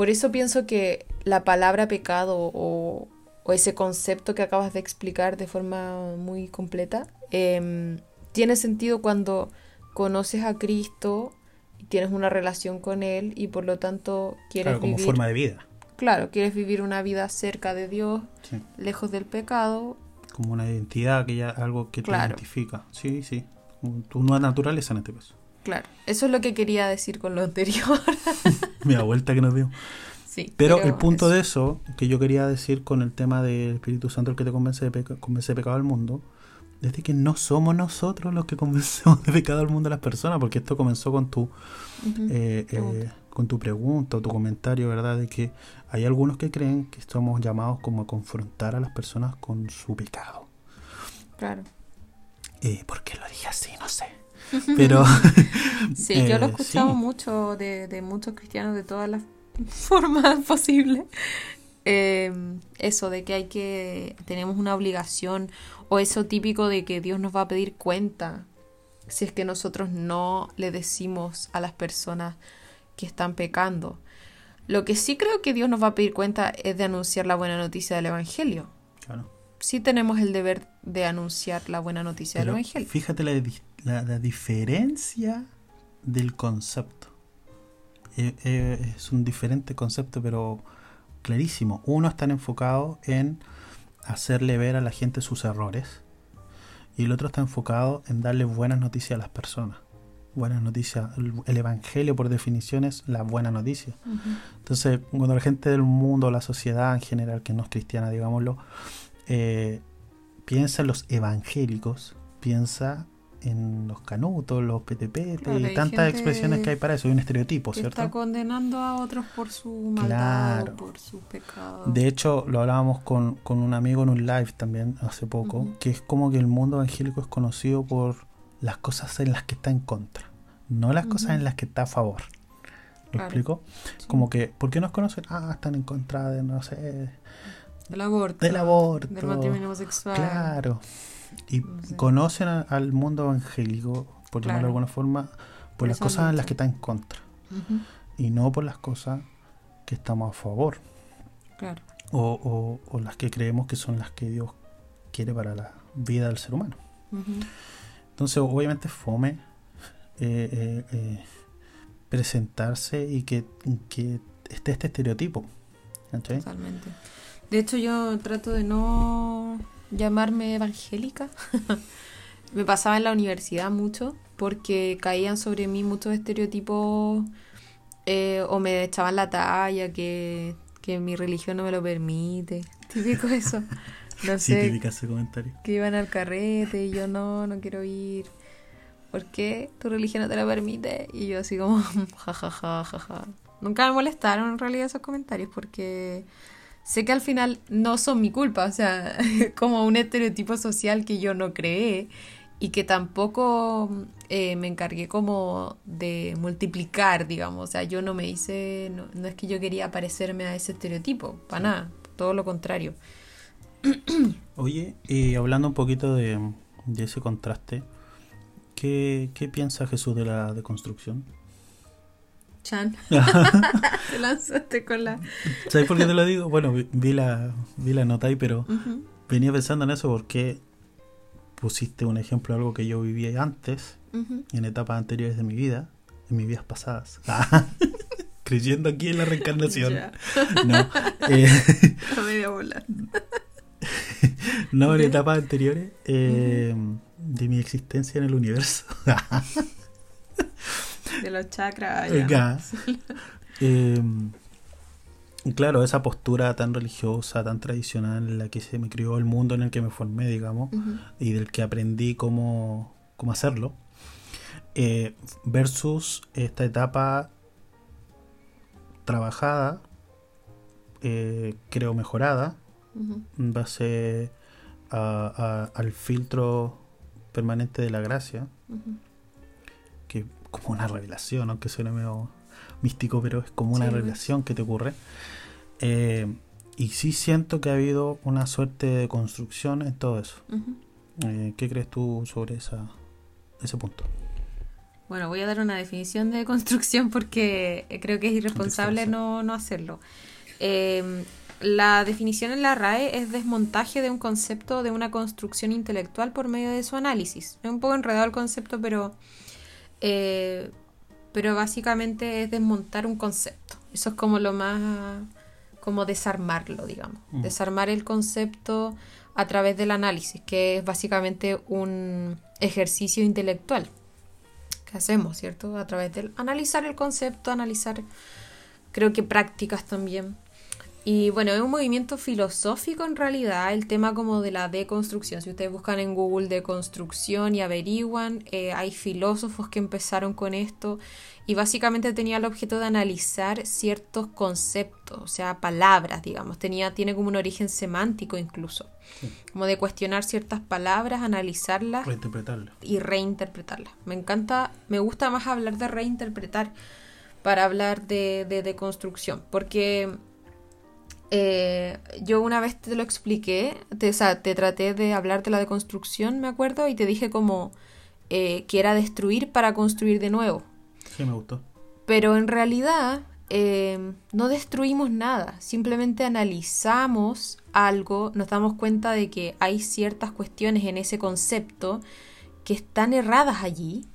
Por eso pienso que la palabra pecado o, o ese concepto que acabas de explicar de forma muy completa em, tiene sentido cuando conoces a Cristo y tienes una relación con Él y por lo tanto quieres Claro, como vivir forma de vida. Claro, quieres vivir una vida cerca de Dios, Sí. lejos del pecado. Como una identidad, que ya, algo que te Claro. identifica. Sí, sí. Tu nueva naturaleza en este caso. Claro, eso es lo que quería decir con lo anterior. [laughs] Mira, vuelta que nos dio. sí. Pero, el punto eso. de eso que yo quería decir con el tema del Espíritu Santo, el que te convence de, peca- convence de pecado al mundo, es de que no somos nosotros los que convencemos de pecado al mundo a las personas, porque esto comenzó con tu, eh, eh, Pregunta. con tu pregunta o tu comentario, ¿verdad? De que hay algunos que creen que estamos llamados como a confrontar a las personas con su pecado. Claro. Eh, ¿Por qué lo dije así? No sé. Pero [laughs] Sí, yo lo he Eh, escuchado sí. mucho de, de muchos cristianos de todas las [laughs] formas [laughs] posibles. Eh, eso de que hay que, tenemos una obligación, o eso típico de que Dios nos va a pedir cuenta si es que nosotros no le decimos a las personas que están pecando. Lo que sí creo que Dios nos va a pedir cuenta es de anunciar la buena noticia del Evangelio. Claro. Sí tenemos el deber de anunciar la buena noticia Pero del Evangelio. fíjate la, la- la diferencia del concepto. Eh, eh, es un diferente concepto, pero clarísimo. Uno está enfocado en hacerle ver a la gente sus errores y el otro está enfocado en darle buenas noticias a las personas. Buenas noticias. El, el evangelio, por definición, es la buena noticia. Entonces, cuando la gente del mundo, la sociedad en general, que no es cristiana, digámoslo, eh, piensa en los evangélicos, piensa en los canutos, los PTP Claro, y tantas expresiones que hay para eso, hay un estereotipo, que ¿cierto? está condenando a otros por su maldad Claro. por su pecado. De hecho, lo hablábamos con, con un amigo en un live también hace poco, que es como que el mundo evangélico es conocido por las cosas en las que está en contra, no las cosas en las que está a favor. ¿Lo Claro. explico? Sí. Como que, ¿por qué nos conocen? Ah, están en contra de, no sé, del aborto. del aborto. Del matrimonio homosexual. Claro. Y No sé. conocen a- al mundo evangélico, por llamarlo de alguna forma, por, Por las cosas en las que está en contra. Y no por las cosas que estamos a favor. Claro. O, o- o las que creemos que son las que Dios quiere para la vida del ser humano. Entonces, obviamente, fome eh, eh, presentarse y que, que esté este estereotipo. Totalmente. De hecho, yo trato de no llamarme evangélica. [laughs] me pasaba en la universidad mucho porque caían sobre mí muchos estereotipos eh, o me echaban la talla que, mi religión no me lo permite. Típico eso. [laughs] No sé. típica ese comentario. Que iban al carrete y yo no, no quiero ir. ¿Por qué tu religión no te lo permite? Y yo así como, [laughs] jajaja, jaja. Nunca me molestaron en realidad esos comentarios porque sé que al final no son mi culpa, o sea, [laughs] como un estereotipo social que yo no creé y que tampoco eh, me encargué como de multiplicar, digamos, o sea, yo no me hice, no, es que yo quería parecerme a ese estereotipo, para nada, todo lo contrario. [clears throat] Oye, y hablando un poquito de, ese contraste, ¿qué, ¿qué, piensa Jesús de la deconstrucción? Chan. [laughs] te lanzaste con la. ¿Sabes por qué te lo digo? Bueno, vi la, vi la nota ahí, pero venía pensando en eso porque pusiste un ejemplo de algo que yo viví antes, en etapas anteriores de mi vida, en mis vidas pasadas. [laughs] creyendo aquí en la reencarnación. [laughs] No. Eh, no, en etapas anteriores eh, de mi existencia en el universo. De los chakras. Eh, [laughs] claro, esa postura tan religiosa, tan tradicional en la que se me crió el mundo en el que me formé, digamos, y del que aprendí cómo, cómo hacerlo, eh, versus esta etapa trabajada, eh, creo mejorada, en base al filtro permanente de la gracia, que como una revelación, aunque suene medio místico, pero es como una revelación que te ocurre. Eh, y sí siento que ha habido una suerte de construcción en todo eso. Eh, ¿Qué crees tú sobre esa, ese punto? Bueno, voy a dar una definición de construcción porque creo que es irresponsable no, no hacerlo. Em, la definición en la RAE es desmontaje de un concepto de una construcción intelectual por medio de su análisis. Es un poco enredado el concepto, pero eh, pero básicamente es desmontar un concepto. Eso es como lo más, como desarmarlo, digamos. Mm. Desarmar el concepto a través del análisis, que es básicamente un ejercicio intelectual que hacemos, ¿cierto? A través del analizar el concepto, analizar, creo que prácticas también. Y bueno, es un movimiento filosófico en realidad, el tema como de la deconstrucción. Si ustedes buscan en Google deconstrucción y averiguan, eh, hay filósofos que empezaron con esto y básicamente tenía el objeto de analizar ciertos conceptos, o sea, palabras, digamos. Tenía, tiene como un origen semántico incluso, como de cuestionar ciertas palabras, analizarlas y reinterpretarlas. Me encanta, me gusta más hablar de reinterpretar para hablar de, de deconstrucción, porque eh, yo una vez te lo expliqué, te, o sea, te traté de hablar de la deconstrucción, me acuerdo, y te dije como eh, que era destruir para construir de nuevo. Sí, me gustó. Pero en realidad eh, no destruimos nada, simplemente analizamos algo, nos damos cuenta de que hay ciertas cuestiones en ese concepto que están erradas allí,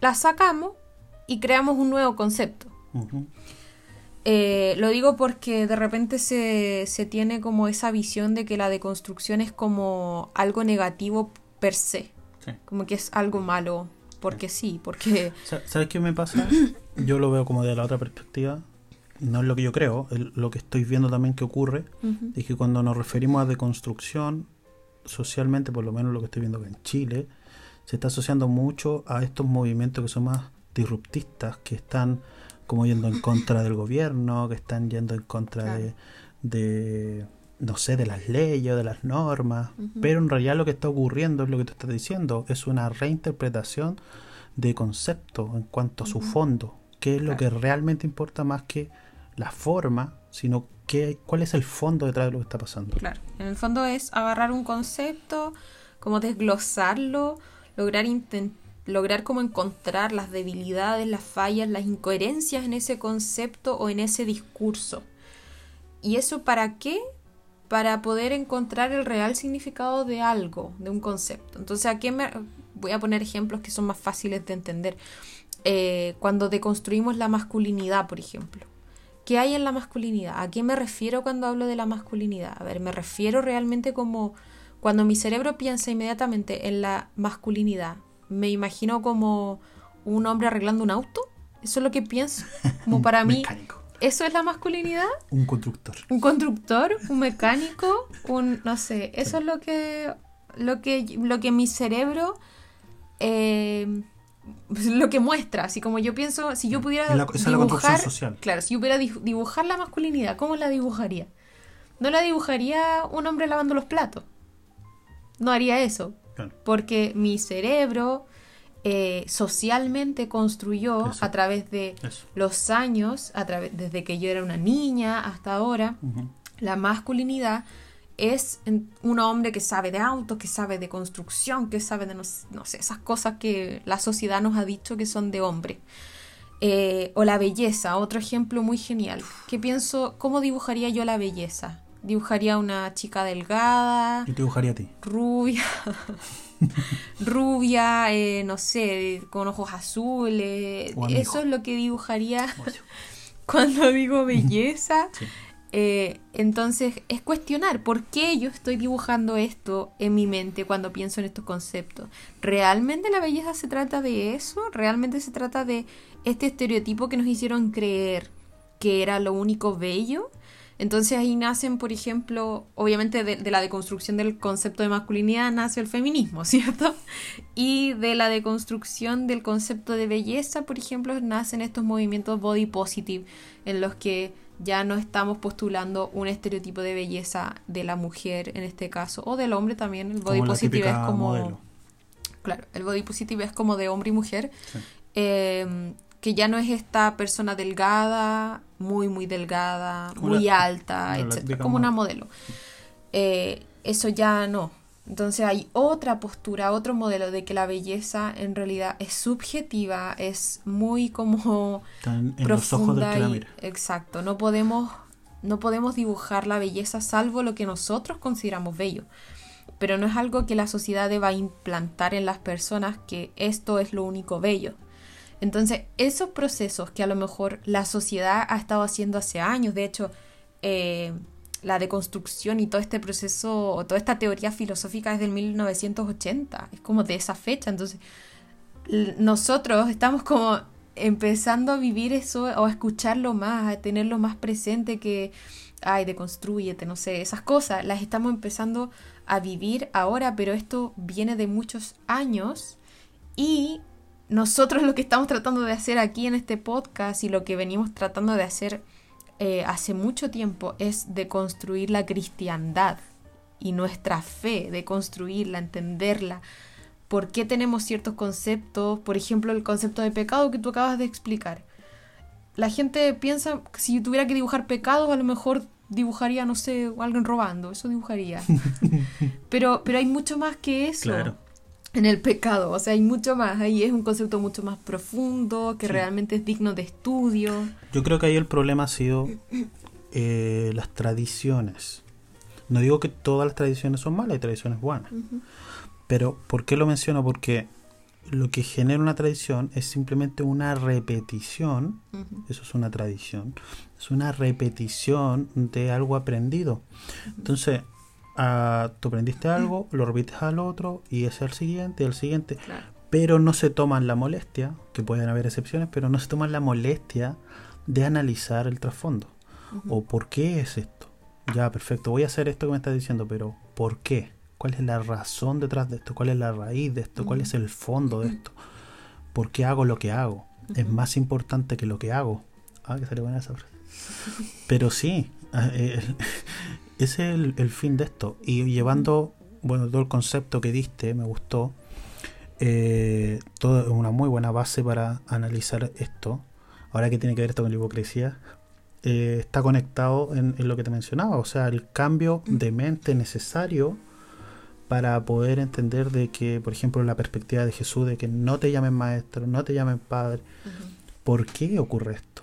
las sacamos y creamos un nuevo concepto. Eh, lo digo porque de repente se, se, tiene como esa visión de que la deconstrucción es como algo negativo per se. Como que es algo malo. Porque sí, porque... [laughs] ¿Sabes qué me pasa? yo lo veo como de la otra perspectiva. No es lo que yo creo, es lo que estoy viendo también que ocurre. Es que cuando nos referimos a deconstrucción, socialmente, por lo menos lo que estoy viendo acá en Chile, se está asociando mucho a estos movimientos que son más disruptistas, que están como yendo en contra del gobierno, que están yendo en contra de, no sé, de las leyes o de las normas, pero en realidad lo que está ocurriendo es lo que tú estás diciendo, es una reinterpretación de conceptos en cuanto a su fondo, que es lo que realmente importa más que la forma, sino que, cuál es el fondo detrás de lo que está pasando. Claro, en el fondo es agarrar un concepto, como desglosarlo, lograr intentar lograr como encontrar las debilidades, las fallas, las incoherencias en ese concepto o en ese discurso. ¿Y eso para qué? Para poder encontrar el real significado de algo, de un concepto. Entonces, ¿a qué me voy a poner ejemplos que son más fáciles de entender. Eh, cuando deconstruimos la masculinidad, por ejemplo. ¿Qué hay en la masculinidad? ¿A qué me refiero cuando hablo de la masculinidad? A ver, me refiero realmente como cuando mi cerebro piensa inmediatamente en la masculinidad, me imagino como un hombre arreglando un auto. Eso es lo que pienso. [laughs] Como para mí, ¿eso es la masculinidad? Un constructor. Un constructor, un mecánico, un no sé, eso es lo que lo que lo que mi cerebro eh, lo que muestra, así como yo pienso, si yo pudiera dibujar, social. claro, si yo pudiera dibujar la masculinidad, ¿cómo la dibujaría? No la dibujaría un hombre lavando los platos. No haría eso, porque mi cerebro eh, socialmente construyó a través de los años, a través desde que yo era una niña hasta ahora, la masculinidad es un hombre que sabe de autos, que sabe de construcción, que sabe de, no, sé, esas cosas que la sociedad nos ha dicho que son de hombre. Eh, o la belleza, otro ejemplo muy genial. ¿Qué pienso? ¿Cómo dibujaría yo la belleza? Dibujaría una chica delgada. ¿Y te dibujaría a ti? Rubia. [laughs] rubia, eh, no sé, con ojos azules. Eso es lo que dibujaría [laughs] cuando digo belleza. sí. Eh, entonces es cuestionar por qué yo estoy dibujando esto en mi mente cuando pienso en estos conceptos. ¿Realmente la belleza se trata de eso? ¿Realmente se trata de este estereotipo que nos hicieron creer que era lo único bello? Entonces ahí nacen, por ejemplo, obviamente de, de, la deconstrucción del concepto de masculinidad nace el feminismo, [laughs] ¿cierto? Y de la deconstrucción del concepto de belleza, por ejemplo, nacen estos movimientos body positive en los que ya no estamos postulando un estereotipo de belleza de la mujer en este caso, o del hombre también. El body positive es como. Claro, el body positive es como de hombre y mujer. Em, que ya no es esta persona delgada, muy, muy delgada, muy alta, etc. Como una modelo. Eh, eso ya no. Entonces hay otra postura, otro modelo de que la belleza en realidad es subjetiva, es muy como en los ojos del que la mira. exacto, no podemos no podemos dibujar la belleza salvo lo que nosotros consideramos bello. Pero no es algo que la sociedad deba implantar en las personas que esto es lo único bello. Entonces, esos procesos que a lo mejor la sociedad ha estado haciendo hace años, de hecho, eh, la deconstrucción y todo este proceso o toda esta teoría filosófica es del 1980, es como de esa fecha, entonces nosotros estamos como empezando a vivir eso o a escucharlo más, a tenerlo más presente que, ay, deconstruyete, no sé, esas cosas, las estamos empezando a vivir ahora, pero esto viene de muchos años y nosotros lo que estamos tratando de hacer aquí en este podcast y lo que venimos tratando de hacer eh, hace mucho tiempo es de construir la cristiandad y nuestra fe, de construirla, entenderla. ¿Por qué tenemos ciertos conceptos? Por ejemplo, el concepto de pecado que tú acabas de explicar. La gente piensa que si tuviera que dibujar pecados, a lo mejor dibujaría, no sé, alguien robando, eso dibujaría. [laughs] pero, pero hay mucho más que eso. Claro en el pecado. O sea, hay mucho más. Ahí es un concepto mucho más profundo, que realmente es digno de estudio. Yo creo que ahí el problema ha sido eh, las tradiciones. No digo que todas las tradiciones son malas, hay tradiciones buenas. Pero, ¿por qué lo menciono? Porque lo que genera una tradición es simplemente una repetición, eso es una tradición, es una repetición de algo aprendido. Entonces, tú aprendiste algo, lo repites al otro y es el siguiente, el siguiente. Pero no se toman la molestia, que pueden haber excepciones, pero no se toman la molestia de analizar el trasfondo. O por qué es esto. Ya, perfecto, voy a hacer esto que me estás diciendo, pero ¿por qué? ¿Cuál es la razón detrás de esto? ¿Cuál es la raíz de esto? ¿Cuál es el fondo de esto? ¿Por qué hago lo que hago? Es más importante que lo que hago. Ah, que sale buena esa frase. Pero sí, ah, [laughs] eh, ese es el, fin de esto. Y llevando, bueno, todo el concepto que diste, me gustó. Eh, todo es una muy buena base para analizar esto. Ahora que tiene que ver esto con la hipocresía, eh, está conectado en, lo que te mencionaba, o sea, el cambio de mente necesario para poder entender de que, por ejemplo, la perspectiva de Jesús, de que no te llamen maestro, no te llamen padre, ¿por qué ocurre esto?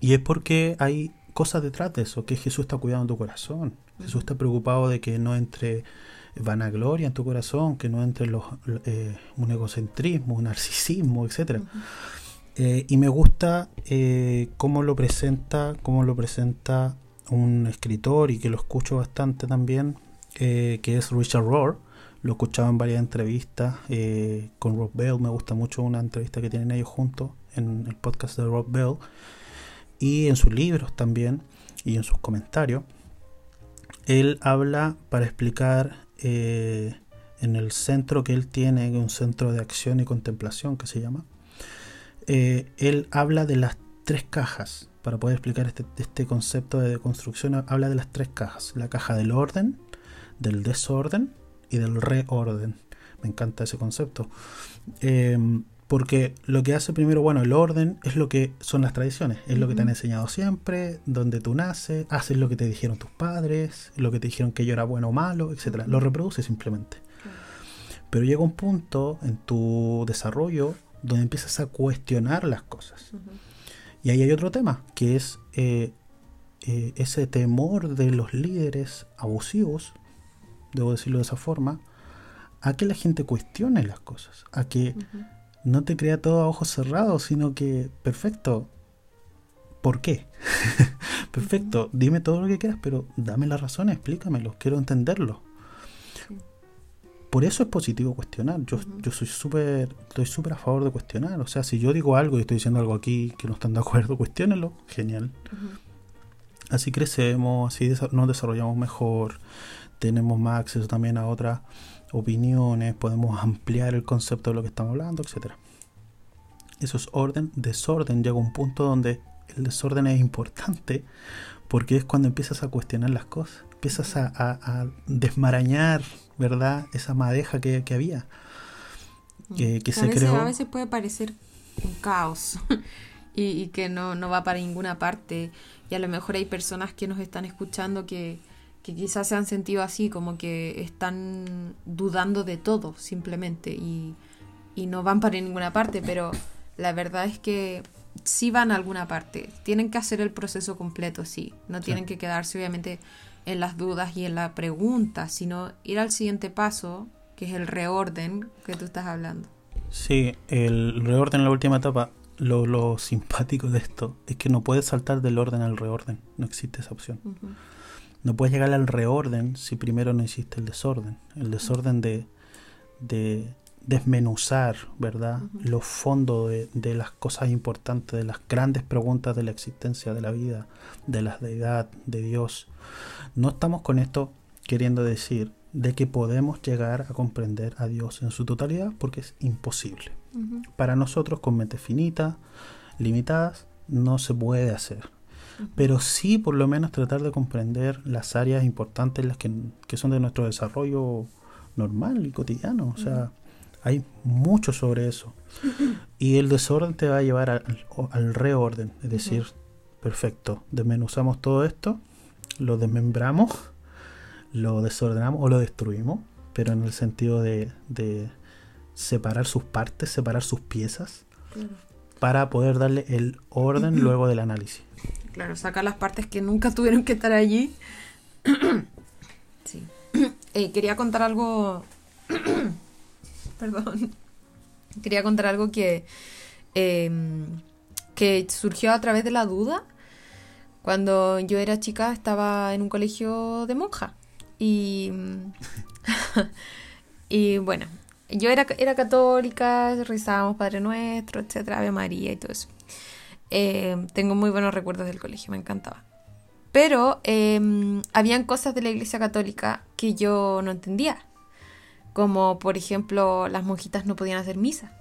Y es porque hay cosas detrás de eso, que Jesús está cuidando tu corazón. Jesús está preocupado de que no entre vanagloria en tu corazón, que no entre los, eh, un egocentrismo, un narcisismo, etcétera. Eh, y me gusta eh, cómo lo presenta, cómo lo presenta un escritor y que lo escucho bastante también, que es Richard Rohr. Lo he escuchado en varias entrevistas con Rob Bell. Me gusta mucho una entrevista que tienen ellos juntos en el podcast de Rob Bell. Y en sus libros también y en sus comentarios. Él habla para explicar eh, en el centro que él tiene, un centro de acción y contemplación que se llama, eh, él habla de las tres cajas. Para poder explicar este, este concepto de construcción, habla de las tres cajas. La caja del orden, del desorden y del reorden. Me encanta ese concepto. Eh, porque lo que hace primero, bueno, el orden es lo que son las tradiciones, es lo que te han enseñado siempre, donde tú naces, haces lo que te dijeron tus padres, lo que te dijeron que yo era bueno o malo, etcétera. Lo reproduces simplemente. Pero llega un punto en tu desarrollo donde empiezas a cuestionar las cosas. Y ahí hay otro tema, que es eh, eh, ese temor de los líderes abusivos, debo decirlo de esa forma, a que la gente cuestione las cosas, a que no te crea todo a ojos cerrados, sino que, perfecto, ¿por qué? [laughs] perfecto, dime todo lo que quieras, pero dame las razones, explícamelo, quiero entenderlo. Por eso es positivo cuestionar. Yo, yo soy súper, estoy súper a favor de cuestionar. O sea, si yo digo algo y estoy diciendo algo aquí que no están de acuerdo, [laughs] cuestionenlo. Genial. Así crecemos, así nos desarrollamos mejor, tenemos más acceso también a otras opiniones, podemos ampliar el concepto de lo que estamos hablando, etc. Eso es orden, desorden. Llega un punto donde el desorden es importante porque es cuando empiezas a cuestionar las cosas, empiezas a, desmarañar, ¿verdad? Esa madeja que, había, que, se creó. A veces puede parecer un caos [laughs] y, y, que no, no va para ninguna parte. Y a lo mejor hay personas que nos están escuchando que, que quizás se han sentido así, como que están dudando de todo simplemente y, no van para ninguna parte, pero la verdad es que sí van a alguna parte. Tienen que hacer el proceso completo, sí. No tienen que quedarse obviamente en las dudas y en la pregunta, sino ir al siguiente paso, que es el reorden que tú estás hablando. Sí, el reorden en la última etapa, lo, lo simpático de esto es que no puedes saltar del orden al reorden, no existe esa opción. No puedes llegar al reorden si primero no hiciste el desorden. El desorden de, de desmenuzar, ¿verdad? Los fondos de, las cosas importantes, de las grandes preguntas de la existencia de la vida, de la deidad, de Dios. No estamos con esto queriendo decir de que podemos llegar a comprender a Dios en su totalidad porque es imposible. Para nosotros con mente finita, limitadas, no se puede hacer pero sí por lo menos tratar de comprender las áreas importantes las que, son de nuestro desarrollo normal y cotidiano. O sea, hay mucho sobre eso. [laughs] Y el desorden te va a llevar al, reorden, es decir, perfecto, desmenuzamos todo esto, lo desmembramos, lo desordenamos o lo destruimos, pero en el sentido de, separar sus partes, separar sus piezas, para poder darle el orden [clears throat] luego del análisis. Claro, sacar las partes que nunca [laughs] tuvieron que estar allí. sí. Eh, quería contar algo. [coughs] Perdón. Quería contar algo que. Em, que surgió a través de la duda. Cuando yo era chica estaba en un colegio de monja. Y. [laughs] y bueno, yo era, era católica, rezábamos Padre Nuestro, etcétera, Ave María y todo eso. Eh, tengo muy buenos recuerdos del colegio, me encantaba. Pero eh, habían cosas de la iglesia católica que yo no entendía. Como por ejemplo, las monjitas no podían hacer misa.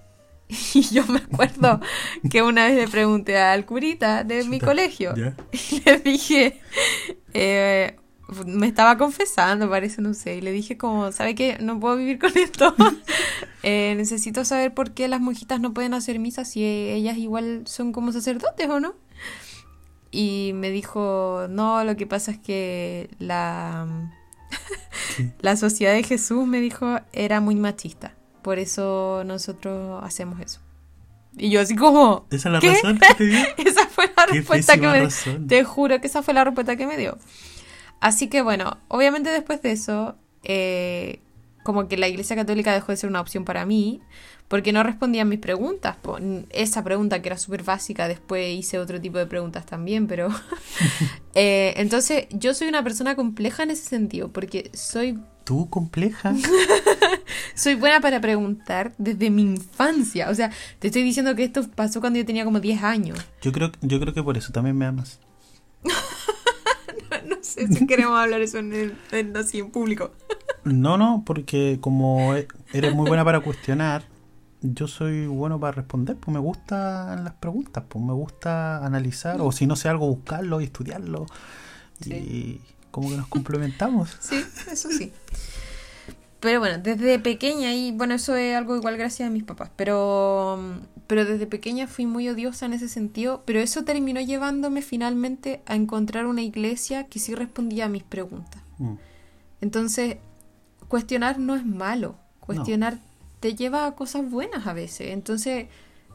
[laughs] Y yo me acuerdo [laughs] que una vez le pregunté al curita de mi colegio [laughs] y le dije, eh, me estaba confesando, parece, no sé, y le dije como, ¿sabe qué? No puedo vivir [laughs] con esto. [laughs] Eh, necesito saber por qué las monjitas no pueden hacer misa si ellas igual son como sacerdotes o no. Y me dijo, no, lo que pasa es que la, [laughs] la sociedad de Jesús, me dijo, era muy machista. Por eso nosotros hacemos eso. Y yo así como... ¿Esa es la razón que te dio? esa fue la respuesta que me dio. Te juro que esa fue la respuesta que me dio. Así que bueno, obviamente después de eso eh, como que la Iglesia Católica dejó de ser una opción para mí, porque no respondían mis preguntas. Esa pregunta que era súper básica, después hice otro tipo de preguntas también, pero... [laughs] [laughs] Eh, entonces, yo soy una persona compleja en ese sentido, porque soy, ¿Tú compleja? [laughs] soy buena para preguntar desde mi infancia. O sea, te estoy diciendo que esto pasó cuando yo tenía como 10 años. Yo creo, yo creo que por eso también me amas. Sé [laughs] si queremos hablar eso en, el, en- así en público. [laughs] No, no, porque como e- eres muy buena para cuestionar, yo soy bueno para responder, pues me gustan las preguntas, pues me gusta analizar, o si no sé algo, buscarlo y estudiarlo. Sí. Y como que nos complementamos. Sí, eso sí. Pero bueno, desde pequeña, y bueno, eso es algo igual gracias a mis papás, pero, pero desde pequeña fui muy odiosa en ese sentido, pero eso terminó llevándome finalmente a encontrar una iglesia que sí respondía a mis preguntas. Mm. Entonces, cuestionar no es malo, cuestionar te lleva a cosas buenas a veces, entonces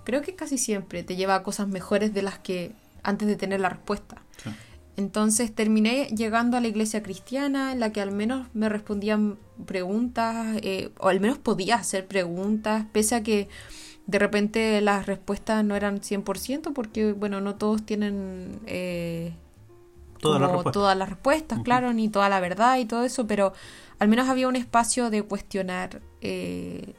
creo que casi siempre te lleva a cosas mejores de las que antes de tener la respuesta. Sí. Entonces terminé llegando a la iglesia cristiana en la que al menos me respondían preguntas, eh, o al menos podía hacer preguntas, pese a que de repente las respuestas no eran 100%, porque bueno, no todos tienen eh, Todas las respuestas. todas las respuestas, Ujú. claro, ni toda la verdad y todo eso, pero al menos había un espacio de cuestionar eh,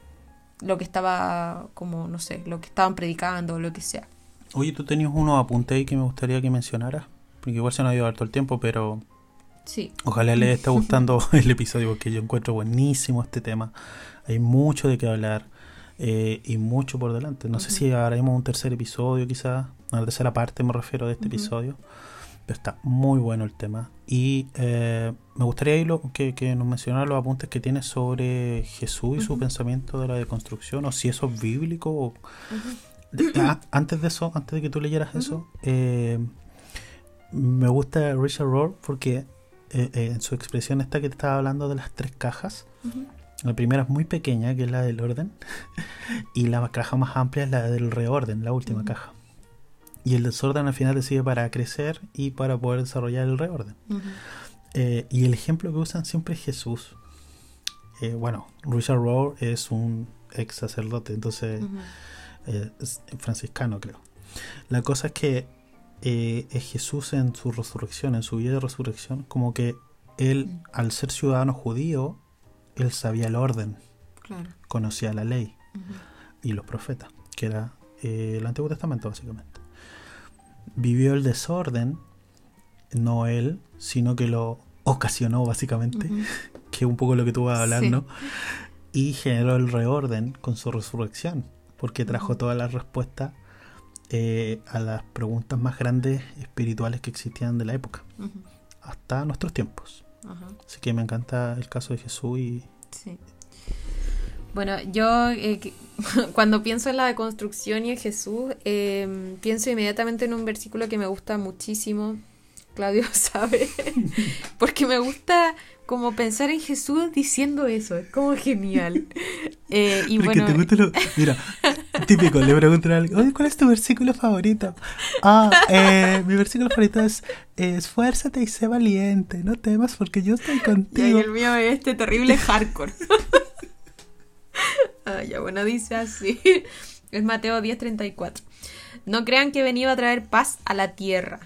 lo que estaba, como, no sé, lo que estaban predicando o lo que sea. Oye, tú tenías unos apuntes ahí que me gustaría que mencionaras, porque igual se nos ha ido harto el tiempo, pero Sí. ojalá les esté [laughs] gustando [laughs] el episodio, porque yo encuentro buenísimo este tema. Hay mucho de qué hablar eh, y mucho por delante. No sé si haremos un tercer episodio, quizás, una tercera parte me refiero de este episodio, pero está muy bueno el tema. Y eh, me gustaría ir lo- que, que nos mencionara los apuntes que tienes sobre Jesús y su Ujú. pensamiento de la deconstrucción, o si eso es bíblico o Ujú. de- ah, antes de eso, antes de que tú leyeras eso, eh, me gusta Richard Rohr porque eh, eh, en su expresión esta que te estaba hablando de las tres cajas, la primera es muy pequeña, que es la del orden, [laughs] y la caja más amplia es la del reorden, la última caja. Y el desorden al final te sirve para crecer y para poder desarrollar el reorden. Eh, y el ejemplo que usan siempre es Jesús. Bueno, Richard Rohr es un ex sacerdote, entonces franciscano creo. La cosa es que eh, es Jesús en su resurrección, en su vida de resurrección, como que él, Mm. al ser ciudadano judío, él sabía el orden, Claro. conocía la ley y los profetas, que era eh, el Antiguo Testamento básicamente. Vivió el desorden, no él, sino que lo ocasionó básicamente, [laughs] que es un poco lo que tú vas a hablar, Sí. ¿no? Y generó el reorden con su resurrección, porque trajo Ujú. todas las respuestas eh, a las preguntas más grandes espirituales que existían de la época, hasta nuestros tiempos. Así que me encanta el caso de Jesús y Sí. Bueno, yo eh, [laughs] cuando pienso en la deconstrucción y en Jesús, eh, pienso inmediatamente en un versículo que me gusta muchísimo. Claudio [laughs] sabe, [laughs] porque me gusta como pensar en Jesús diciendo eso, es como genial. Eh, y Pero bueno, que te guste lo- Mira, típico, le preguntan a alguien, oye, ¿cuál es tu versículo favorito? Ah, eh, mi versículo favorito es, esfuérzate y sé valiente, no temas porque yo estoy [laughs] ya, y contigo. el mío es este terrible hardcore. [laughs] ah, ya, bueno, dice así. Es Mateo 10:34. No crean que he venido a traer paz a la tierra.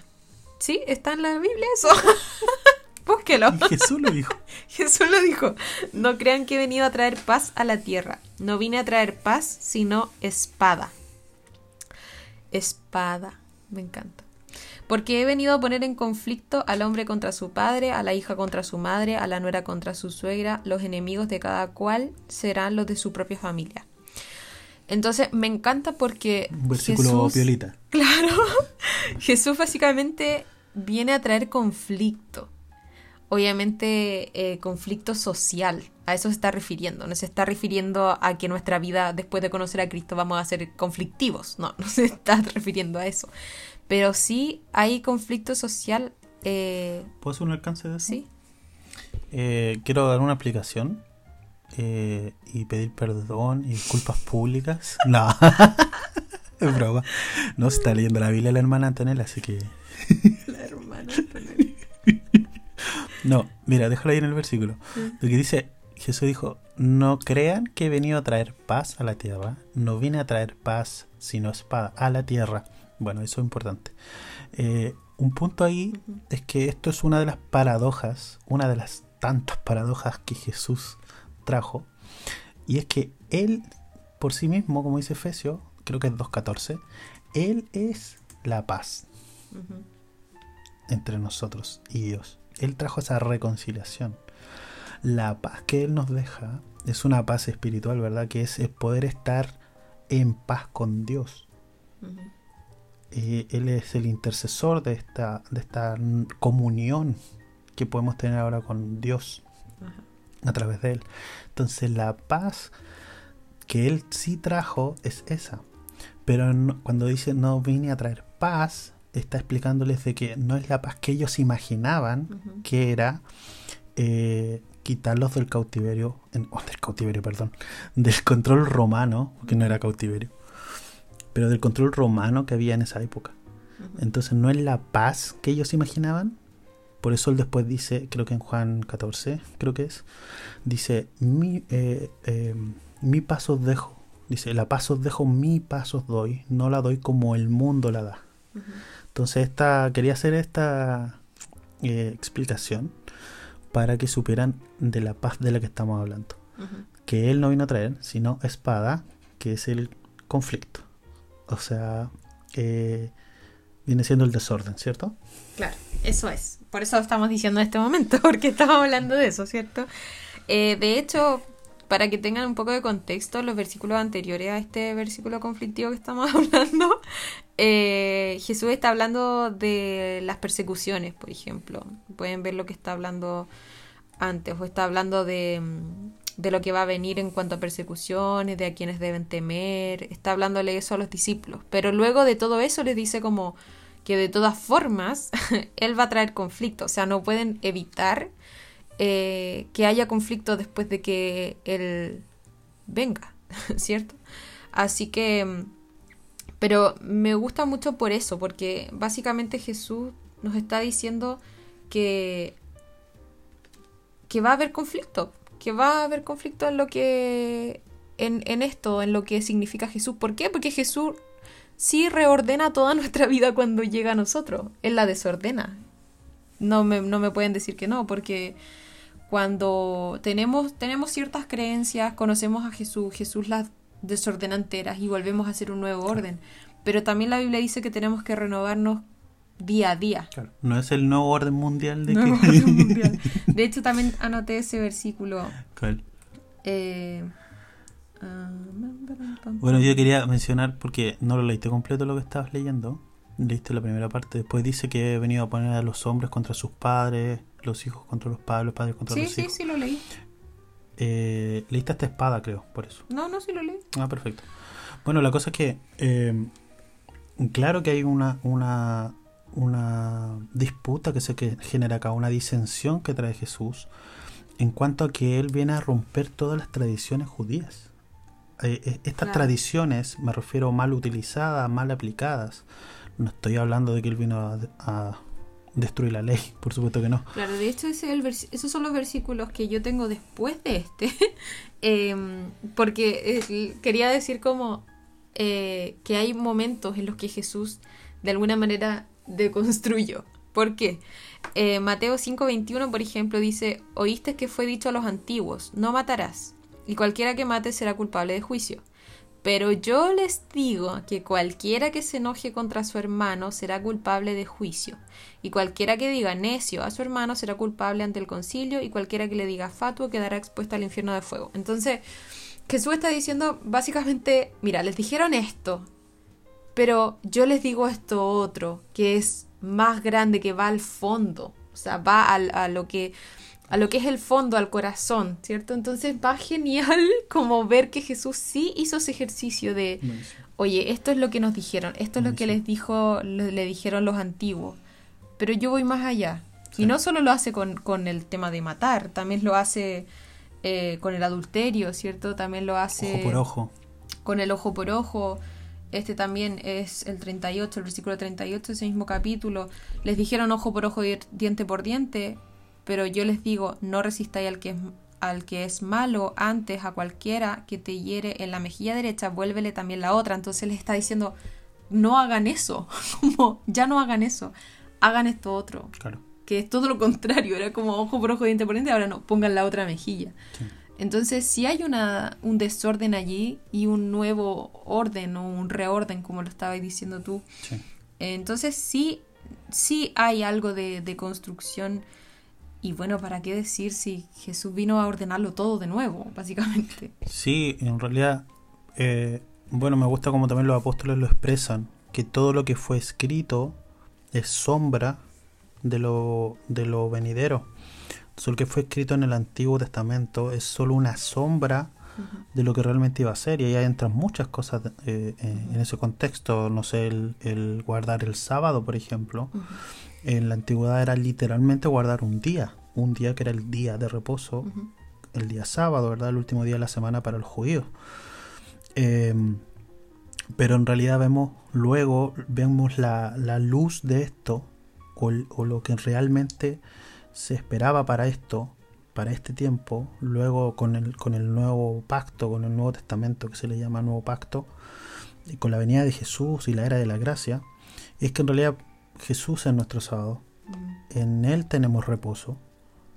¿Sí? ¿Está en la Biblia eso? [laughs] Búsquelo. Y Jesús lo dijo. [laughs] Jesús lo dijo. No crean que he venido a traer paz a la tierra. No vine a traer paz, sino espada. Espada. Me encanta. Porque he venido a poner en conflicto al hombre contra su padre, a la hija contra su madre, a la nuera contra su suegra. Los enemigos de cada cual serán los de su propia familia. Entonces me encanta porque Un versículo Jesús, piolita. [laughs] Claro. Jesús básicamente viene a traer conflicto. Obviamente eh, conflicto social. A eso se está refiriendo. No se está refiriendo a que nuestra vida después de conocer a Cristo vamos a ser conflictivos. No, [laughs] no se está refiriendo a eso. Pero sí hay conflicto social. eh, ¿Puedo hacer un alcance de eso? sí. Eh, quiero dar una explicación eh, y pedir perdón y disculpas públicas. [laughs] No, [laughs] es broma. No se está leyendo la Biblia la hermana Antonella, así que. La hermana. No, mira, déjalo ahí en el versículo. Lo que dice: Jesús dijo, no crean que he venido a traer paz a la tierra, no vine a traer paz sino espada a la tierra. Bueno, eso es importante. Eh, un punto ahí es que esto es una de las paradojas, una de las tantas paradojas que Jesús trajo, y es que Él, por sí mismo, como dice Efesio, creo que es 2.14, Él es la paz entre nosotros y Dios. Él trajo esa reconciliación. La paz que Él nos deja es una paz espiritual, ¿verdad? Que es el poder estar en paz con Dios. Eh, él es el intercesor de esta, de esta comunión que podemos tener ahora con Dios a través de Él. Entonces la paz que Él sí trajo es esa. Pero cuando dice no vine a traer paz, está explicándoles de que no es la paz que ellos imaginaban que era eh, quitarlos del cautiverio, oh, [laughs] del cautiverio, perdón, del control romano, que no era cautiverio, pero del control romano que había en esa época. Entonces no es la paz que ellos imaginaban. Por eso él después dice, creo que en Juan 14, creo que es, dice, mi, eh, eh, mi paz os dejo. Dice, la paz os dejo, mi paz os doy. No la doy como el mundo la da. Entonces esta, quería hacer esta eh, explicación para que supieran de la paz de la que estamos hablando. Que él no vino a traer, sino espada, que es el conflicto. O sea, eh, viene siendo el desorden, ¿cierto? Claro, eso es. Por eso estamos diciendo en este momento, [laughs] porque estamos hablando de eso, ¿cierto? Eh, de hecho, para que tengan un poco de contexto, los versículos anteriores a este versículo conflictivo que estamos [laughs] hablando, eh, Jesús está hablando de las persecuciones, por ejemplo. Pueden ver lo que está hablando antes, o está hablando de, de lo que va a venir en cuanto a persecuciones, de a quienes deben temer, está hablándole eso a los discípulos. Pero luego de todo eso les dice como que de todas formas [laughs] Él va a traer conflicto, o sea, no pueden evitar eh, que haya conflicto después de que Él venga, [laughs] ¿cierto? Así que, pero me gusta mucho por eso, porque básicamente Jesús nos está diciendo que, que va a haber conflicto, que va a haber conflicto en lo que en, en, esto, en lo que significa Jesús. ¿Por qué? Porque Jesús sí reordena toda [laughs] nuestra vida cuando llega a nosotros. Él la desordena. No me, no me pueden decir que no, porque cuando tenemos, tenemos ciertas creencias, conocemos a Jesús, Jesús las desordena enteras y volvemos a hacer un nuevo orden. Pero también la Biblia dice que tenemos que renovarnos día a día. No es el nuevo orden mundial de [laughs] [laughs] De hecho, también anoté ese versículo. Eh, ah, bueno, yo quería mencionar, porque no lo leíste completo lo que estabas leyendo, leíste la primera parte, después dice que he venido a poner a los hombres contra sus padres, los hijos contra los padres, los padres contra los hijos. Sí, sí, sí, lo leí. Eh, leíste esta espada, creo, por eso. No, no, sí lo leí. Ah, perfecto. Bueno, la cosa es que, eh, claro que hay una, una, una disputa que se genera acá, una disensión que trae Jesús en cuanto a que él viene a romper todas las tradiciones judías. Eh, eh, estas tradiciones, me refiero mal utilizadas, mal aplicadas. No estoy hablando de que él vino a, destruir la ley, por supuesto que no. Claro, de hecho esos son los versículos que yo tengo después de este, [laughs] em, porque eh, quería decir como que hay momentos en los que Jesús de alguna manera deconstruyo. ¿Por qué? Eh, Mateo 5:21, por ejemplo, dice, oíste que fue dicho a los antiguos, no matarás, y cualquiera que mate será culpable de juicio. Pero yo les digo que cualquiera que se enoje contra su hermano será culpable de juicio, y cualquiera que diga necio a su hermano será culpable ante el concilio, y cualquiera que le diga fatuo quedará expuesto al infierno de fuego. Entonces, Jesús está diciendo básicamente, mira, les dijeron esto, pero yo les digo esto otro, que es más grande, que va al fondo, o sea, va a lo que a lo que es el fondo, al corazón, ¿cierto? Entonces va genial [laughs] como ver que Jesús sí hizo ese ejercicio de, oye, esto es lo que nos dijeron, esto es lo que les dijo, le, dijeron los antiguos, pero yo voy más allá. Y no solo lo hace con, con, el tema de matar, también lo hace eh, con el adulterio, ¿cierto? También lo hace... Ojo por ojo. Con el ojo por ojo. Este también es el 38, el versículo 38 ese mismo capítulo. Les dijeron ojo por ojo y diente por diente, pero yo les digo, no resistáis al que es, al que es malo antes a cualquiera que te hiere en la mejilla derecha, vuélvele también la otra. Entonces les está diciendo, no hagan eso, [laughs] como ya no hagan eso, hagan esto otro. Claro. Que es todo lo contrario, era como ojo por ojo, diente por diente, ahora no, pongan la otra mejilla. Sí. Entonces, si hay una, un desorden allí y un nuevo orden o un reorden, como lo estabas diciendo tú, Sí. entonces sí, sí hay algo de, de construcción. Y bueno, ¿para qué decir si Jesús vino a ordenarlo todo de nuevo, [laughs] básicamente? Sí, en realidad, eh, bueno, me gusta como también los apóstoles lo expresan, que todo lo que fue escrito es sombra de lo, de lo venidero. Entonces, lo que fue escrito en el Antiguo Testamento es solo una sombra de lo que realmente iba a ser, y ahí entran muchas cosas eh, eh, en ese contexto, no sé, el, el guardar el sábado, por ejemplo. En la antigüedad era literalmente guardar un día, un día que era el día de reposo, el día sábado, ¿verdad? El último día de la semana para los judíos. Eh, pero en realidad vemos, luego vemos la, la luz de esto, o, o lo que realmente se esperaba para esto, para este tiempo, luego con el, con el nuevo pacto, con el nuevo testamento que se le llama nuevo pacto, y con la venida de Jesús y la era de la gracia, es que en realidad Jesús es nuestro sábado, ujú. en Él tenemos reposo,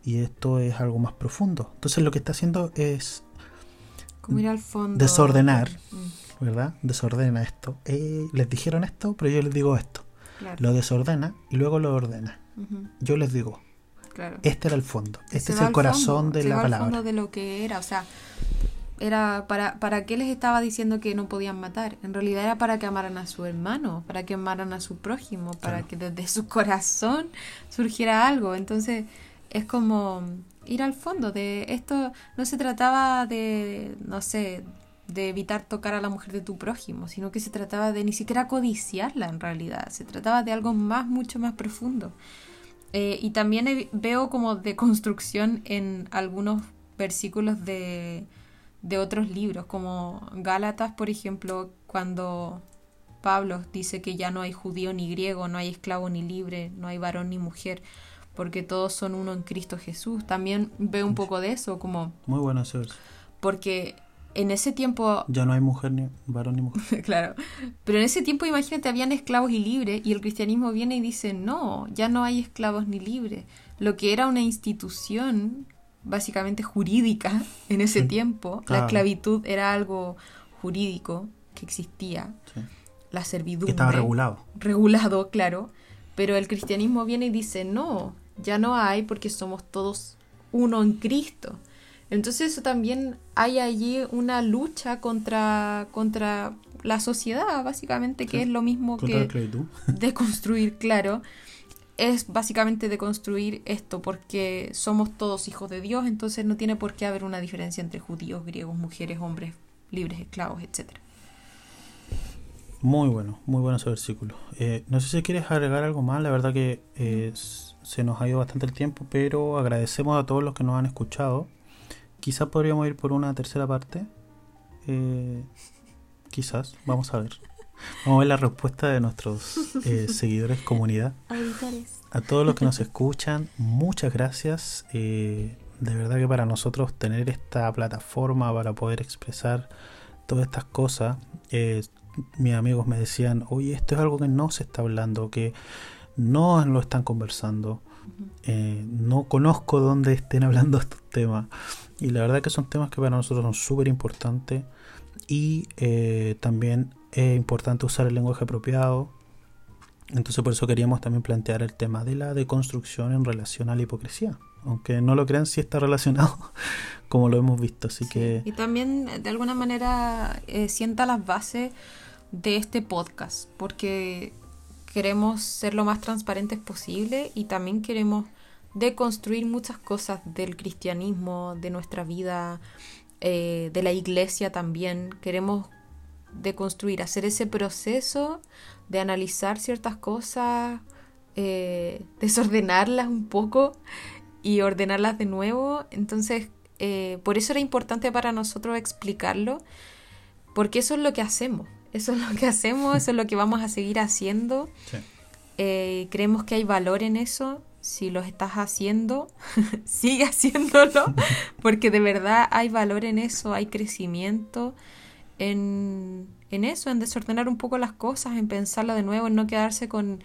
y esto es algo más profundo. Entonces lo que está haciendo es Como ir al fondo. Desordenar. Mm, ¿verdad? Desordena esto. Eh, les dijeron esto, pero yo les digo esto. claro. Lo desordena y luego lo ordena. Yo les digo, claro. este era el fondo, Se este es el corazón fondo, de se la va al palabra. fondo de lo que era, o sea, era para, para qué les estaba diciendo que no podían matar. En realidad era para que amaran a su hermano, para que amaran a su prójimo, para Claro. que desde su corazón surgiera algo. Entonces es como ir al fondo de esto. No se trataba de, no sé, de evitar tocar a la mujer de tu prójimo, sino que se trataba de ni siquiera codiciarla en realidad. Se trataba de algo más, mucho más profundo. Eh, y también veo como de construcción en algunos versículos de, de otros libros, como Gálatas, por ejemplo, cuando Pablo dice que ya no hay judío ni griego, no hay esclavo ni libre, no hay varón ni mujer, porque todos son uno en Cristo Jesús. También veo un poco de eso, como Muy bueno verso. porque en ese tiempo Ya no hay mujer ni varón ni mujer. [laughs] claro. Pero en ese tiempo, imagínate, habían esclavos y libres, y el cristianismo viene y dice, no, ya no hay esclavos ni libres. Lo que era una institución básicamente jurídica [laughs] en ese Sí. tiempo, la Ah. esclavitud era algo jurídico que existía, Sí. la Que servidumbre. estaba regulado. regulado, claro, pero el cristianismo viene y dice, no, ya no hay porque somos todos uno en Cristo. Entonces eso también hay allí una lucha contra, contra la sociedad, básicamente, que Sí, es lo mismo Contra la que esclavitud. de construir, claro, es básicamente de construir esto, porque somos todos hijos de Dios, entonces no tiene por qué haber una diferencia entre judíos, griegos, mujeres, hombres, libres, esclavos, etcétera. Muy bueno, muy bueno ese versículo. Eh, no sé si quieres agregar algo más, la verdad que eh, se nos ha ido bastante el tiempo, pero agradecemos a todos los que nos han escuchado. Quizás podríamos ir por una tercera parte. Eh, quizás, vamos a ver. Vamos a ver la respuesta de nuestros eh, [laughs] seguidores, comunidad. Auditores. A todos los que nos escuchan, muchas gracias. Eh, de verdad que para nosotros tener esta plataforma para poder expresar todas estas cosas, eh, mis amigos me decían, oye, esto es algo que no se está hablando, que no lo están conversando. Eh, no conozco dónde estén hablando estos temas. Y la verdad que son temas que para nosotros son súper importantes. Y eh, también es importante usar el lenguaje apropiado. Entonces por eso queríamos también plantear el tema de la deconstrucción en relación a la hipocresía. Aunque no lo crean, sí está relacionado, [laughs] como lo hemos visto. Así Sí, que Y también, de alguna manera, eh, sienta las bases de este podcast, porque queremos ser lo más transparentes posible y también queremos deconstruir muchas cosas del cristianismo, de nuestra vida, eh, de la iglesia también. Queremos deconstruir, hacer ese proceso de analizar ciertas cosas, eh, desordenarlas un poco y ordenarlas de nuevo. Entonces, eh, por eso era importante para nosotros explicarlo, porque eso es lo que hacemos. Eso es lo que hacemos, eso es lo que vamos a seguir haciendo. sí. Eh, creemos que hay valor en eso si los estás haciendo, [laughs] sigue haciéndolo, porque de verdad hay valor en eso, hay crecimiento en, en eso, en desordenar un poco las cosas, en pensarlo de nuevo, en no quedarse con,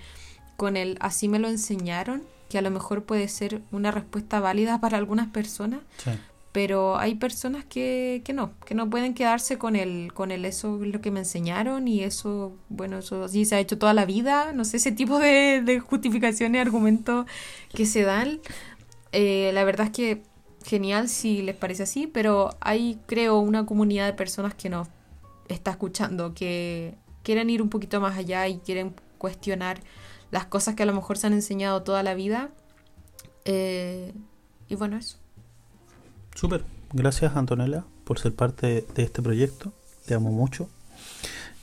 con el así me lo enseñaron, que a lo mejor puede ser una respuesta válida para algunas personas, Sí. pero hay personas que, que no, que no pueden quedarse con el, con el eso es lo que me enseñaron y eso, bueno, eso así se ha hecho toda la vida, no sé, ese tipo de, de justificaciones, argumentos que se dan. Eh, la verdad es que genial si les parece así, pero hay, creo, una comunidad de personas que nos está escuchando, que quieren ir un poquito más allá y quieren cuestionar las cosas que a lo mejor se han enseñado toda la vida. Eh, y bueno, eso. Súper. Gracias, Antonella, por ser parte de este proyecto. Te amo mucho.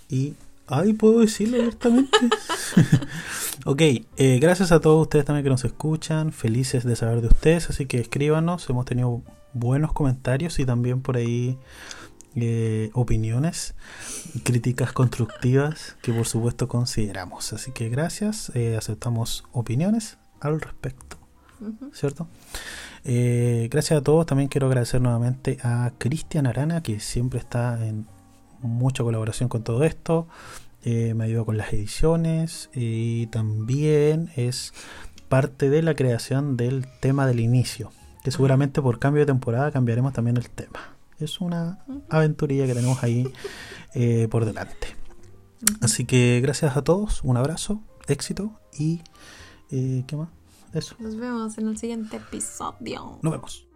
Y. Ay, puedo decirlo abiertamente. [laughs] ok, eh, gracias a todos ustedes también que nos escuchan. Felices de saber de ustedes. Así que escríbanos. Hemos tenido buenos comentarios y también por ahí eh, opiniones, críticas constructivas que por supuesto consideramos. Así que gracias. eh, aceptamos opiniones al respecto. ¿Cierto? Eh, gracias a todos. También quiero agradecer nuevamente a Cristian Arana, que siempre está en mucha colaboración con todo esto. Eh, me ayuda con las ediciones y también es parte de la creación del tema del inicio. Que seguramente por cambio de temporada cambiaremos también el tema. Es una aventurilla que tenemos ahí eh, por delante. Así que gracias a todos, un abrazo, éxito y eh, ¿qué más? Eso. Nos vemos en el siguiente episodio. Nos vemos.